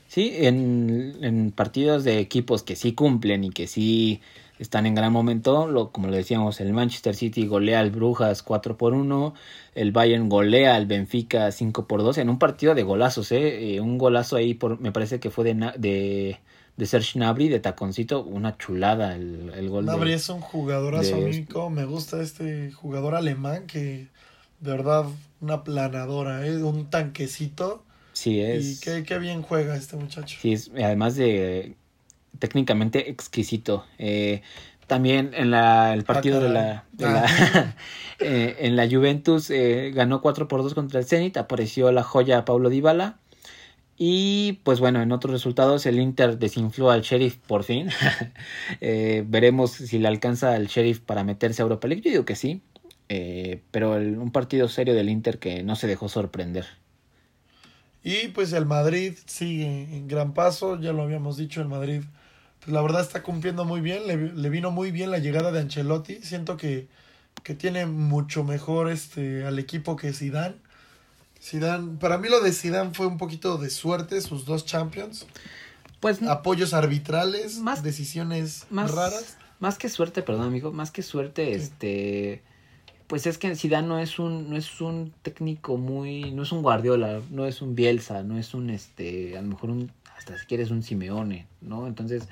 Sí, en, en partidos de equipos que sí cumplen y que sí están en gran momento. Lo, como lo decíamos, el Manchester City golea al Brujas 4 por 1. El Bayern golea al Benfica 5 por 2 en un partido de golazos. ¿eh? eh un golazo ahí, por, me parece que fue de, de, de Serge Nabri, de taconcito. Una chulada el, el gol. Nabri es un jugador amigo. Me gusta este jugador alemán que de verdad una planadora, ¿eh? un tanquecito. Sí, es. Y qué, bien juega este muchacho. Sí, es, además de técnicamente exquisito. Eh, también en la, el partido de la, ah. *laughs* eh, en la Juventus eh, ganó 4 por 2 contra el Zenit, apareció la joya Paulo Dybala. Y pues bueno, en otros resultados el Inter desinfló al Sheriff por fin. *laughs* veremos si le alcanza al Sheriff para meterse a Europa League. Yo digo que sí. pero un partido serio del Inter que no se dejó sorprender. Y pues el Madrid sigue en gran paso, ya lo habíamos dicho, el Madrid pues la verdad está cumpliendo muy bien, le, vino muy bien la llegada de Ancelotti, siento que, que tiene mucho mejor este al equipo que Zidane. Zidane, para mí lo de Zidane fue un poquito de suerte, sus dos Champions. Pues apoyos arbitrales, más decisiones más, raras. Más que suerte, perdón, amigo, más que suerte, este pues es que Zidane no es un no es un técnico muy no es un Guardiola, no es un Bielsa, no es un este a lo mejor un hasta si quieres un Simeone, ¿no? Entonces,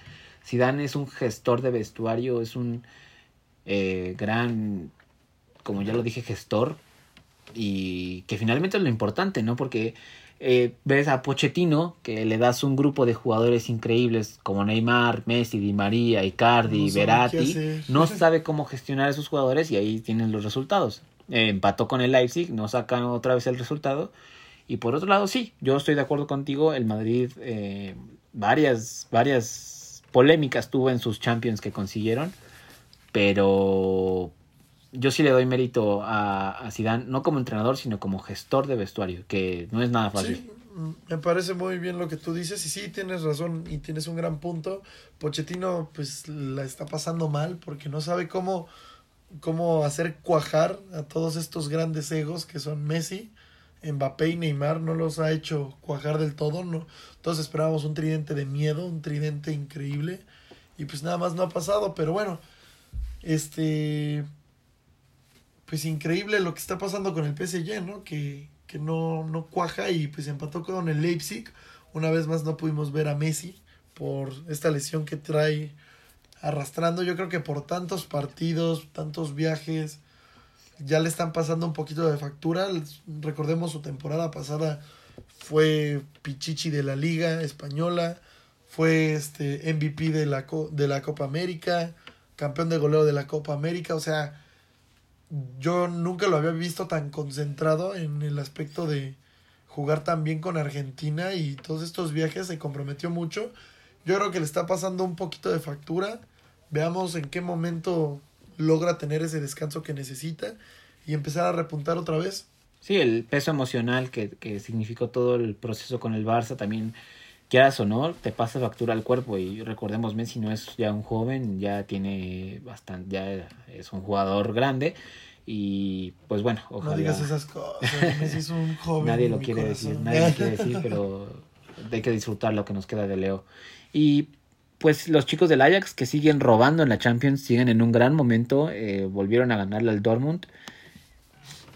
Zidane es un gestor de vestuario, es un eh, gran, como ya lo dije, gestor, y que finalmente es lo importante, ¿no? Porque eh, ves a Pochettino, que le das un grupo de jugadores increíbles como Neymar, Messi, Di María, Icardi, no no sabe cómo gestionar a esos jugadores y ahí tienen los resultados. Eh, empató con el Leipzig, no sacan otra vez el resultado y por otro lado, sí, yo estoy de acuerdo contigo, el Madrid eh, varias, varias polémicas tuvo en sus Champions que consiguieron, pero yo sí le doy mérito a, a Zidane, no como entrenador, sino como gestor de vestuario, que no es nada fácil. Sí, me parece muy bien lo que tú dices y sí, tienes razón y tienes un gran punto. Pochettino pues la está pasando mal porque no sabe cómo, cómo hacer cuajar a todos estos grandes egos que son Messi, Mbappé y Neymar no los ha hecho cuajar del todo. No, todos esperábamos un tridente de miedo, un tridente increíble. Y pues nada más no ha pasado. Pero bueno, este. Pues increíble lo que está pasando con el PSG, ¿no? Que, que no, no cuaja y pues empató con el Leipzig. Una vez más no pudimos ver a Messi por esta lesión que trae arrastrando. Yo creo que por tantos partidos, tantos viajes ya le están pasando un poquito de factura. Recordemos su temporada pasada fue Pichichi de la Liga Española, fue este MVP de la, de la Copa América, campeón de goleo de la Copa América, o sea, yo nunca lo había visto tan concentrado en el aspecto de jugar tan bien con Argentina y todos estos viajes se comprometió mucho. Yo creo que le está pasando un poquito de factura. Veamos en qué momento logra tener ese descanso que necesita y empezar a repuntar otra vez. Sí, el peso emocional que, que significó todo el proceso con el Barça también, quieras o no, te pasa factura al cuerpo y recordemos, Messi no es ya un joven, ya tiene bastante, ya es un jugador grande y pues bueno, ojalá. No digas esas cosas, Messi es un *laughs* joven. nadie lo quiere decir, nadie lo quiere decir, pero hay que disfrutar lo que nos queda de Leo. Y pues los chicos del Ajax que siguen robando en la Champions, siguen en un gran momento, eh, volvieron a ganarle al Dortmund.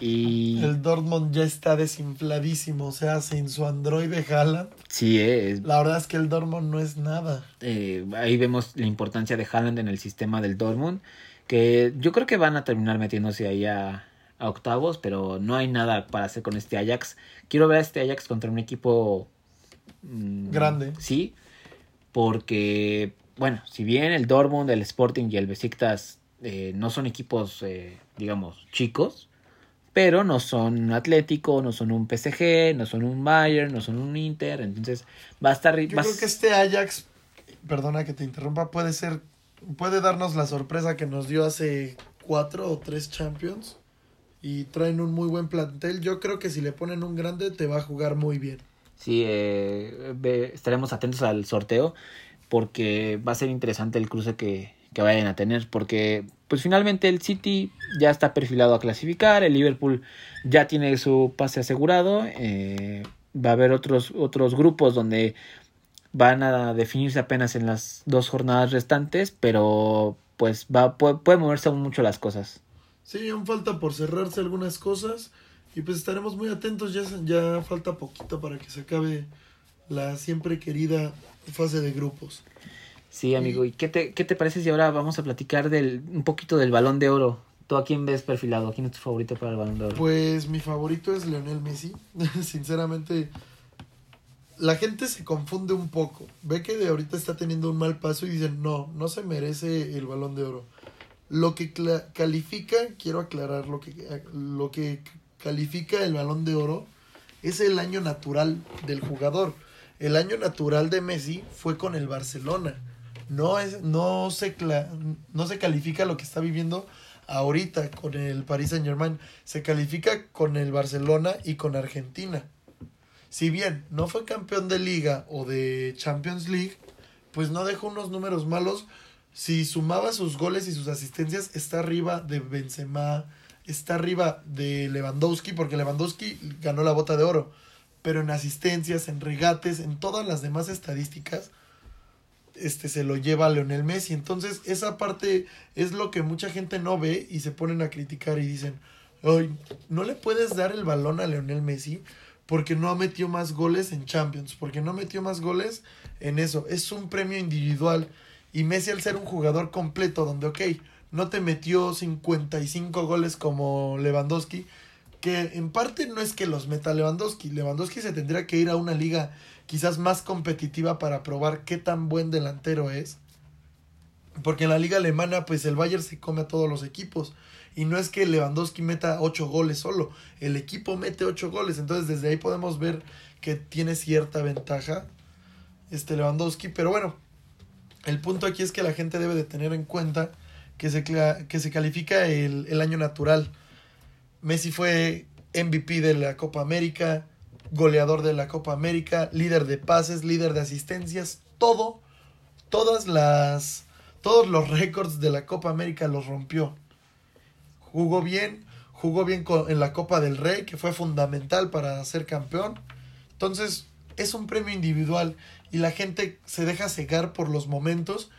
Y... El Dortmund ya está desinfladísimo, o sea, sin su androide Haaland. Sí, es... La verdad es que el Dortmund no es nada. Eh, ahí vemos la importancia de Haaland en el sistema del Dortmund, que yo creo que van a terminar metiéndose ahí a, a octavos, pero no hay nada para hacer con este Ajax. Quiero ver a este Ajax contra un equipo... Mm, Grande. Sí, porque, bueno, si bien el Dortmund, el Sporting y el Besiktas eh, no son equipos, eh, digamos, chicos, pero no son un Atlético, no son un PSG, no son un Bayern, no son un Inter, entonces va a estar... Yo creo que este Ajax, perdona que te interrumpa, puede ser, puede darnos la sorpresa que nos dio hace cuatro o tres Champions y traen un muy buen plantel. Yo creo que si le ponen un grande te va a jugar muy bien. Sí, eh, estaremos atentos al sorteo porque va a ser interesante el cruce que, que vayan a tener porque pues finalmente el City ya está perfilado a clasificar, el Liverpool ya tiene su pase asegurado, eh, va a haber otros, otros grupos donde van a definirse apenas en las dos jornadas restantes, pero pues va puede, puede moverse aún mucho las cosas. Sí, aún falta por cerrarse algunas cosas y pues estaremos muy atentos, ya, ya falta poquito para que se acabe la siempre querida fase de grupos. Sí, amigo, ¿y qué te, qué te parece si ahora vamos a platicar del, un poquito del balón de oro? ¿Tú a quién ves perfilado? ¿Quién es tu favorito para el balón de oro? Pues mi favorito es Leonel Messi. *laughs* Sinceramente, la gente se confunde un poco. Ve que de ahorita está teniendo un mal paso y dicen, no, no se merece el balón de oro. Lo que califica, quiero aclarar, lo que, lo que califica el balón de oro es el año natural del jugador. El año natural de Messi fue con el Barcelona. No, es, no, se, no se califica lo que está viviendo ahorita con el Paris Saint Germain. Se califica con el Barcelona y con Argentina. Si bien no fue campeón de liga o de Champions League, pues no dejó unos números malos. Si sumaba sus goles y sus asistencias, está arriba de Benzema, está arriba de Lewandowski, porque Lewandowski ganó la bota de oro. Pero en asistencias, en regates, en todas las demás estadísticas, este se lo lleva a Leonel Messi. Entonces, esa parte es lo que mucha gente no ve y se ponen a criticar y dicen, Ay, no le puedes dar el balón a Leonel Messi porque no metió más goles en Champions, porque no metió más goles en eso. Es un premio individual. Y Messi al ser un jugador completo, donde, ok, no te metió 55 goles como Lewandowski, que en parte no es que los meta Lewandowski. Lewandowski se tendría que ir a una liga quizás más competitiva para probar qué tan buen delantero es. Porque en la liga alemana, pues el Bayern se come a todos los equipos. Y no es que Lewandowski meta 8 goles solo, el equipo mete 8 goles. Entonces desde ahí podemos ver que tiene cierta ventaja este Lewandowski. Pero bueno, el punto aquí es que la gente debe de tener en cuenta que se, que se califica el, el año natural. Messi fue MVP de la Copa América, goleador de la Copa América, líder de pases, líder de asistencias, todo, todas las, todos los récords de la Copa América los rompió. Jugó bien, jugó bien en la Copa del Rey, que fue fundamental para ser campeón. Entonces, es un premio individual y la gente se deja cegar por los momentos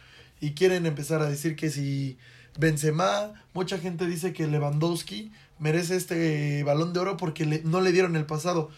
y quieren empezar a decir que si Benzema, mucha gente dice que Lewandowski merece este balón de oro porque no le dieron el pasado.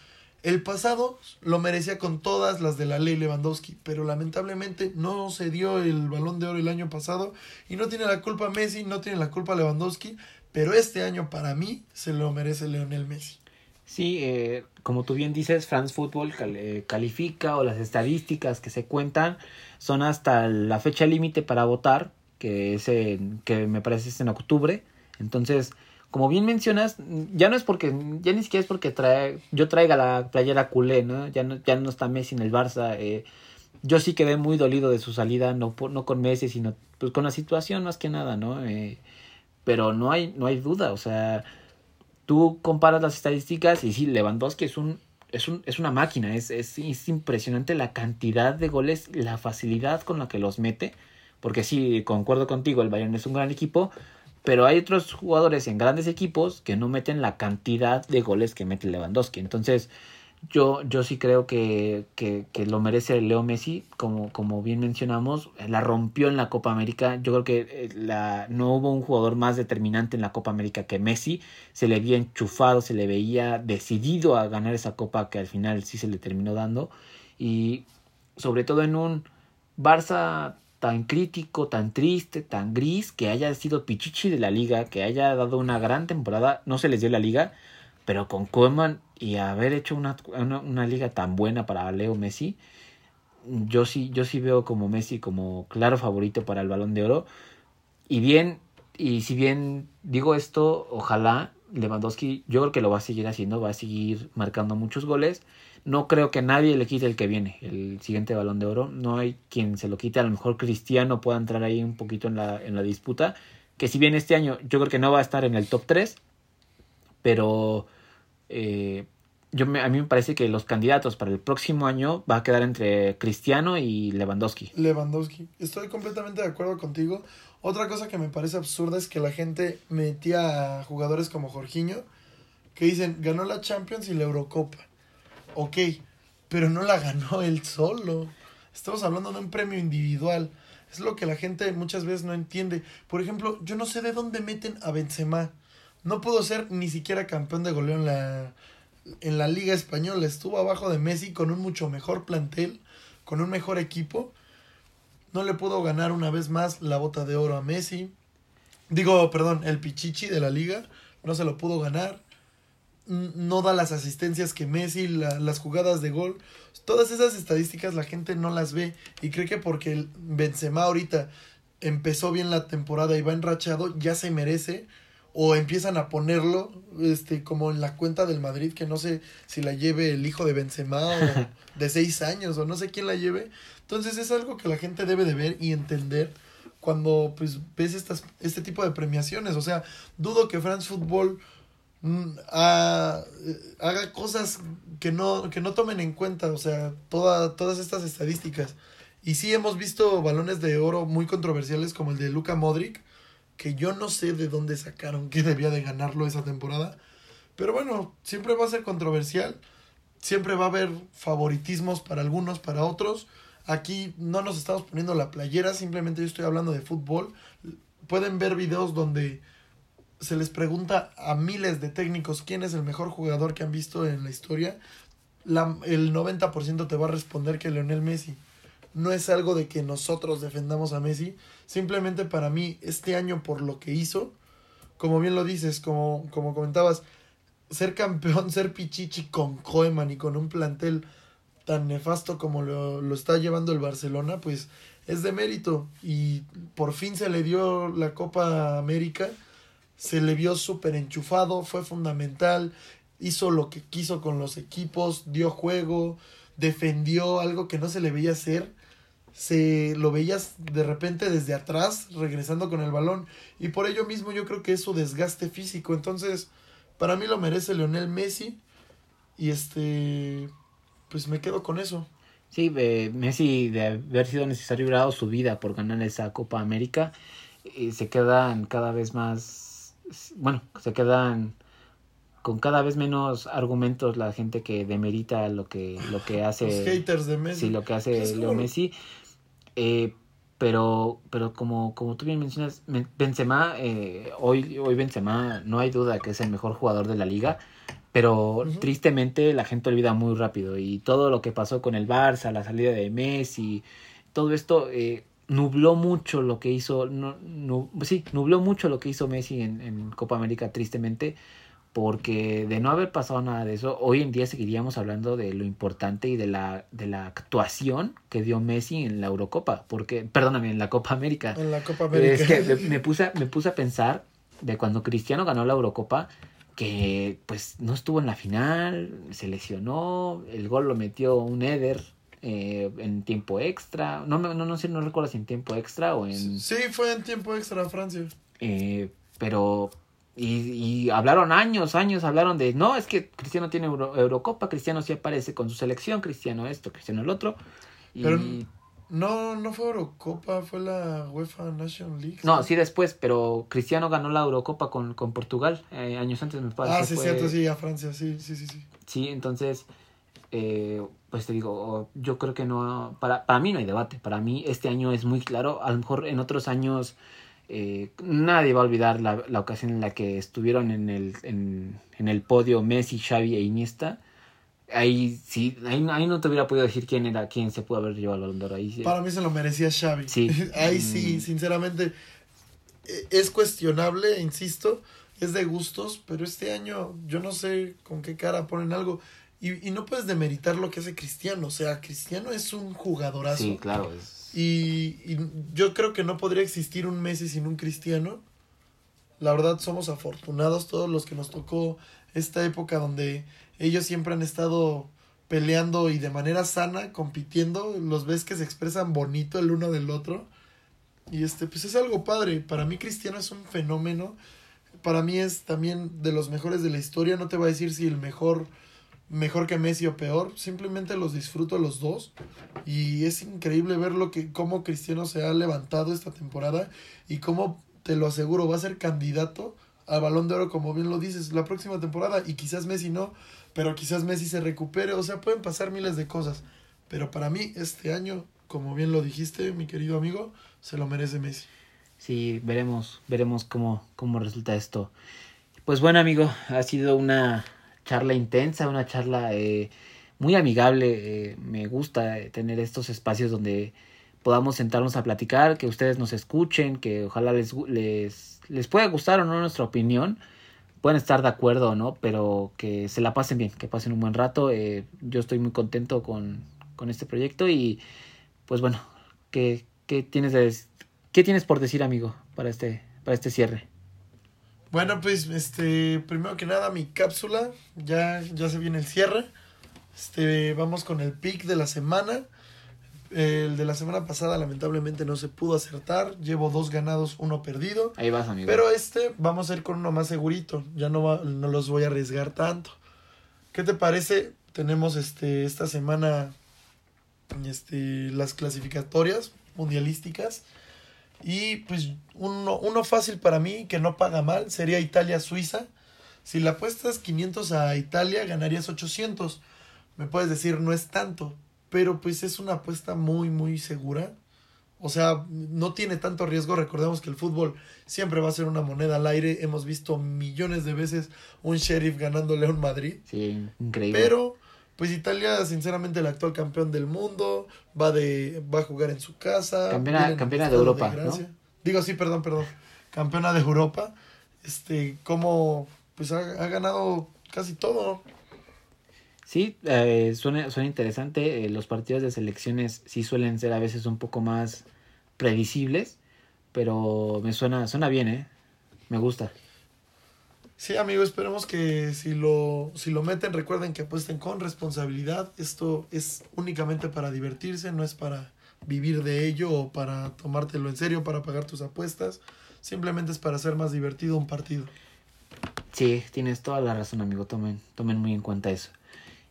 El pasado lo merecía con todas las de la ley Lewandowski, pero lamentablemente no se dio el balón de oro el año pasado y no tiene la culpa Messi, no tiene la culpa Lewandowski, pero este año para mí se lo merece Leonel Messi. Sí, eh, como tú bien dices, France Football eh, califica o las estadísticas que se cuentan son hasta la fecha límite para votar, que es que me parece es en octubre. Entonces, como bien mencionas, ya no es porque, ya ni siquiera es porque trae, yo traiga la playera culé, ¿no? Ya no, ya no está Messi en el Barça. Eh, yo sí quedé muy dolido de su salida, no, no con Messi, sino pues con la situación más que nada, ¿no? Eh, pero no hay, no hay duda, o sea, tú comparas las estadísticas y sí, Lewandowski es un, es un, es una máquina, es, es, es impresionante la cantidad de goles, la facilidad con la que los mete, porque sí, concuerdo contigo, el Bayern es un gran equipo, pero hay otros jugadores en grandes equipos que no meten la cantidad de goles que mete Lewandowski. Entonces, yo, yo sí creo que, que, lo merece Leo Messi, como, como bien mencionamos, la rompió en la Copa América. Yo creo que eh, la, no hubo un jugador más determinante en la Copa América que Messi. Se le veía enchufado, se le veía decidido a ganar esa copa que al final sí se le terminó dando. Y sobre todo en un Barça tan crítico, tan triste, tan gris, que haya sido Pichichi de la liga, que haya dado una gran temporada, no se les dio la liga, pero con Koeman y haber hecho una, una, liga tan buena para Leo Messi, yo sí, yo sí veo como Messi como claro favorito para el balón de oro. Y bien, y si bien digo esto, ojalá Lewandowski, yo creo que lo va a seguir haciendo, va a seguir marcando muchos goles no creo que nadie le quite el que viene, el siguiente balón de oro. No hay quien se lo quite. A lo mejor Cristiano pueda entrar ahí un poquito en la, en la disputa. Que si bien este año yo creo que no va a estar en el top 3, pero eh, yo a mí me parece que los candidatos para el próximo año va a quedar entre Cristiano y Lewandowski. Lewandowski. Estoy completamente de acuerdo contigo. Otra cosa que me parece absurda es que la gente metía a jugadores como Jorginho que dicen ganó la Champions y la Eurocopa ok, pero no la ganó *laughs* él solo. Estamos hablando de un premio individual. Es lo que la gente muchas veces no entiende. Por ejemplo, yo no sé de dónde meten a Benzema. No pudo ser ni siquiera campeón de goleo en la, en la Liga Española. Estuvo abajo de Messi con un mucho mejor plantel, con un mejor equipo. No le pudo ganar una vez más la bota de oro a Messi. Digo, perdón, el Pichichi de la liga. No se lo pudo ganar. No da las asistencias que Messi, las jugadas de gol. Todas esas estadísticas la gente no las ve y cree que porque el Benzema ahorita empezó bien la temporada y va enrachado, ya se merece o empiezan a ponerlo este como en la cuenta del Madrid que no sé si la lleve el hijo de Benzema o *laughs* de seis años o no sé quién la lleve entonces es algo que la gente debe de ver y entender cuando pues ves estas este tipo de premiaciones o sea dudo que France Football mm, haga cosas que no que no tomen en cuenta o sea toda, todas estas estadísticas y sí hemos visto balones de oro muy controversiales como el de Luka Modric que yo no sé de dónde sacaron que debía de ganarlo esa temporada. Pero bueno, siempre va a ser controversial, siempre va a haber favoritismos para algunos, para otros. Aquí no nos estamos poniendo la playera, simplemente yo estoy hablando de fútbol. Pueden ver videos donde se les pregunta a miles de técnicos quién es el mejor jugador que han visto en la historia. La, el 90% te va a responder que Leonel Messi no es algo de que nosotros defendamos a Messi. Simplemente para mí, este año por lo que hizo, como bien lo dices, como, como comentabas, ser campeón, *laughs* ser pichichi con Koeman y con un plantel tan nefasto como lo, lo está llevando el Barcelona, pues es de mérito. Y por fin se le dio la Copa América, se le vio súper enchufado, fue fundamental, hizo lo que quiso con los equipos, dio juego, defendió algo que no se le veía hacer. Se lo veías de repente desde atrás regresando con el balón y por ello mismo yo creo que es su desgaste físico. Entonces para mí lo merece Leonel Messi y este pues me quedo con eso. Sí Messi de haber sido necesario dado su vida por ganar esa Copa América y se quedan cada vez más bueno se quedan con cada vez menos argumentos la gente que demerita lo que lo que hace los haters de Messi. Sí lo que hace Leo Messi. Eh, pero, pero como, como tú bien mencionas, Benzema, eh, hoy, hoy Benzema no hay duda que es el mejor jugador de la liga, pero tristemente la gente olvida muy rápido y todo lo que pasó con el Barça, la salida de Messi, todo esto eh, nubló mucho lo que hizo, no, no, sí, nubló mucho lo que hizo Messi en, en Copa América tristemente porque de no haber pasado nada de eso, hoy en día seguiríamos hablando de lo importante y de la, de la actuación que dio Messi en la Eurocopa, porque, perdóname, en la Copa América. En la Copa América. Es que me, puse, me puse a pensar de cuando Cristiano ganó la Eurocopa, que pues no estuvo en la final, se lesionó, el gol lo metió un Eder eh, en tiempo extra, no, no, no sé, no recuerdo si en tiempo extra o en... Sí, fue en tiempo extra Francia. Eh, pero y, y, hablaron años, años, hablaron de, no, es que Cristiano tiene Eurocopa, Cristiano sí aparece con su selección, Cristiano esto, Cristiano el otro. Y... Pero no, no fue Eurocopa, fue la UEFA National League. No, sí después, pero Cristiano ganó la Eurocopa con, con Portugal, eh, años antes me parece. Ah, sí, cierto, sí, a Francia, sí, sí, sí. Sí, sí entonces, eh, pues te digo, yo creo que no, para, para mí no hay debate, para mí este año es muy claro, a lo mejor en otros años eh, nadie va a olvidar la, la, ocasión en la que estuvieron en el, en, en, el podio Messi, Xavi e Iniesta. Ahí sí, ahí, ahí, no te hubiera podido decir quién era, quién se pudo haber llevado el balón. Ahí, Para mí se lo merecía Xavi. Sí. *laughs* ahí sí, mm. sinceramente, e, es cuestionable, insisto, es de gustos, pero este año yo no sé con qué cara ponen algo. Y, y no puedes demeritar lo que hace Cristiano. O sea, Cristiano es un jugadorazo. Sí, claro, es y, y, yo creo que no podría existir un Messi sin un Cristiano. La verdad somos afortunados todos los que nos tocó esta época donde ellos siempre han estado peleando y de manera sana, compitiendo. Los ves que se expresan bonito el uno del otro. Y este, pues es algo padre. Para mí Cristiano es un fenómeno. Para mí es también de los mejores de la historia. No te voy a decir si el mejor mejor que Messi o peor, simplemente los disfruto los dos y es increíble ver lo que cómo Cristiano se ha levantado esta temporada y cómo te lo aseguro va a ser candidato al Balón de Oro como bien lo dices la próxima temporada y quizás Messi no, pero quizás Messi se recupere, o sea, pueden pasar miles de cosas, pero para mí este año como bien lo dijiste, mi querido amigo, se lo merece Messi. Sí, veremos, veremos cómo, cómo resulta esto. Pues bueno, amigo, ha sido una charla intensa, una charla eh, muy amigable. Eh, me gusta eh, tener estos espacios donde podamos sentarnos a platicar, que ustedes nos escuchen, que ojalá les, les, les pueda gustar o no nuestra opinión. Pueden estar de acuerdo o no, pero que se la pasen bien, que pasen un buen rato. yo estoy muy contento con, con este proyecto y pues bueno, ¿qué, qué tienes qué tienes por decir, amigo, para este, para este cierre? Bueno, pues este, primero que nada mi cápsula, ya, ya se viene el cierre. Este, vamos con el pick de la semana. El de la semana pasada lamentablemente no se pudo acertar. Llevo dos ganados, uno perdido. Ahí vas, amigo. Pero este vamos a ir con uno más segurito. Ya no, no los voy a arriesgar tanto. ¿Qué te parece? Tenemos este esta semana este, las clasificatorias mundialísticas. Y pues uno, uno fácil para mí que no paga mal sería Italia-Suiza. Si la apuestas 500 a Italia, ganarías 800. Me puedes decir, no es tanto, pero pues es una apuesta muy, muy segura. O sea, no tiene tanto riesgo. Recordemos que el fútbol siempre va a ser una moneda al aire. Hemos visto millones de veces un sheriff ganándole a un Madrid. Sí, increíble. Pero pues Italia, sinceramente, el actual campeón del mundo, va de va a jugar en su casa. Campeona, campeona de Europa, ¿no? Digo, sí, perdón, perdón. Campeona de Europa. Este, como, pues ha, ganado casi todo. Sí, eh, suena, suena interesante. Eh, los partidos de selecciones sí suelen ser a veces un poco más predecibles, pero me suena, suena bien, ¿eh? Me gusta. Sí, amigo, esperemos que si lo, si lo meten, recuerden que apuesten con responsabilidad. Esto es únicamente para divertirse, no es para vivir de ello o para tomártelo en serio, para pagar tus apuestas. Simplemente es para hacer más divertido un partido. Sí, tienes toda la razón, amigo. Tomen, tomen muy en cuenta eso.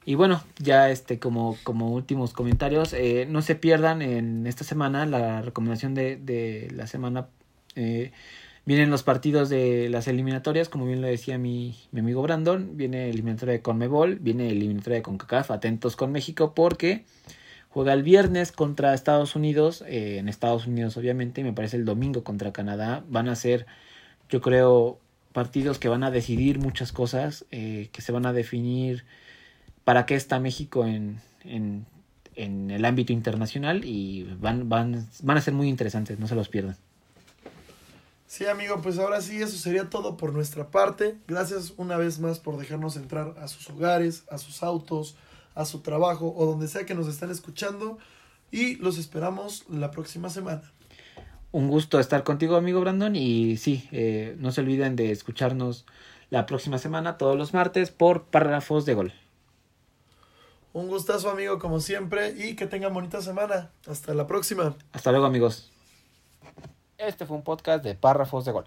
Y bueno, ya este como, como últimos comentarios, eh, no se pierdan en esta semana la recomendación de, de la semana. Eh, Vienen los partidos de las eliminatorias, como bien lo decía mi, mi amigo Brandon. Viene eliminatoria de Conmebol, viene eliminatoria de CONCACAF. Atentos con México porque juega el viernes contra Estados Unidos. Eh, en Estados Unidos, obviamente. Y me parece el domingo contra Canadá. Van a ser, yo creo, partidos que van a decidir muchas cosas. Eh, que se van a definir para qué está México en, en, en el ámbito internacional. Y van, van, van a ser muy interesantes. No se los pierdan. Sí, amigo, pues ahora sí, eso sería todo por nuestra parte. Gracias una vez más por dejarnos entrar a sus hogares, a sus autos, a su trabajo o donde sea que nos están escuchando. Y los esperamos la próxima semana. Un gusto estar contigo, amigo Brandon. Y sí, eh, no se olviden de escucharnos la próxima semana, todos los martes, por párrafos de gol. Un gustazo, amigo, como siempre. Y que tengan bonita semana. Hasta la próxima. Hasta luego, amigos. Este fue un podcast de párrafos de gol.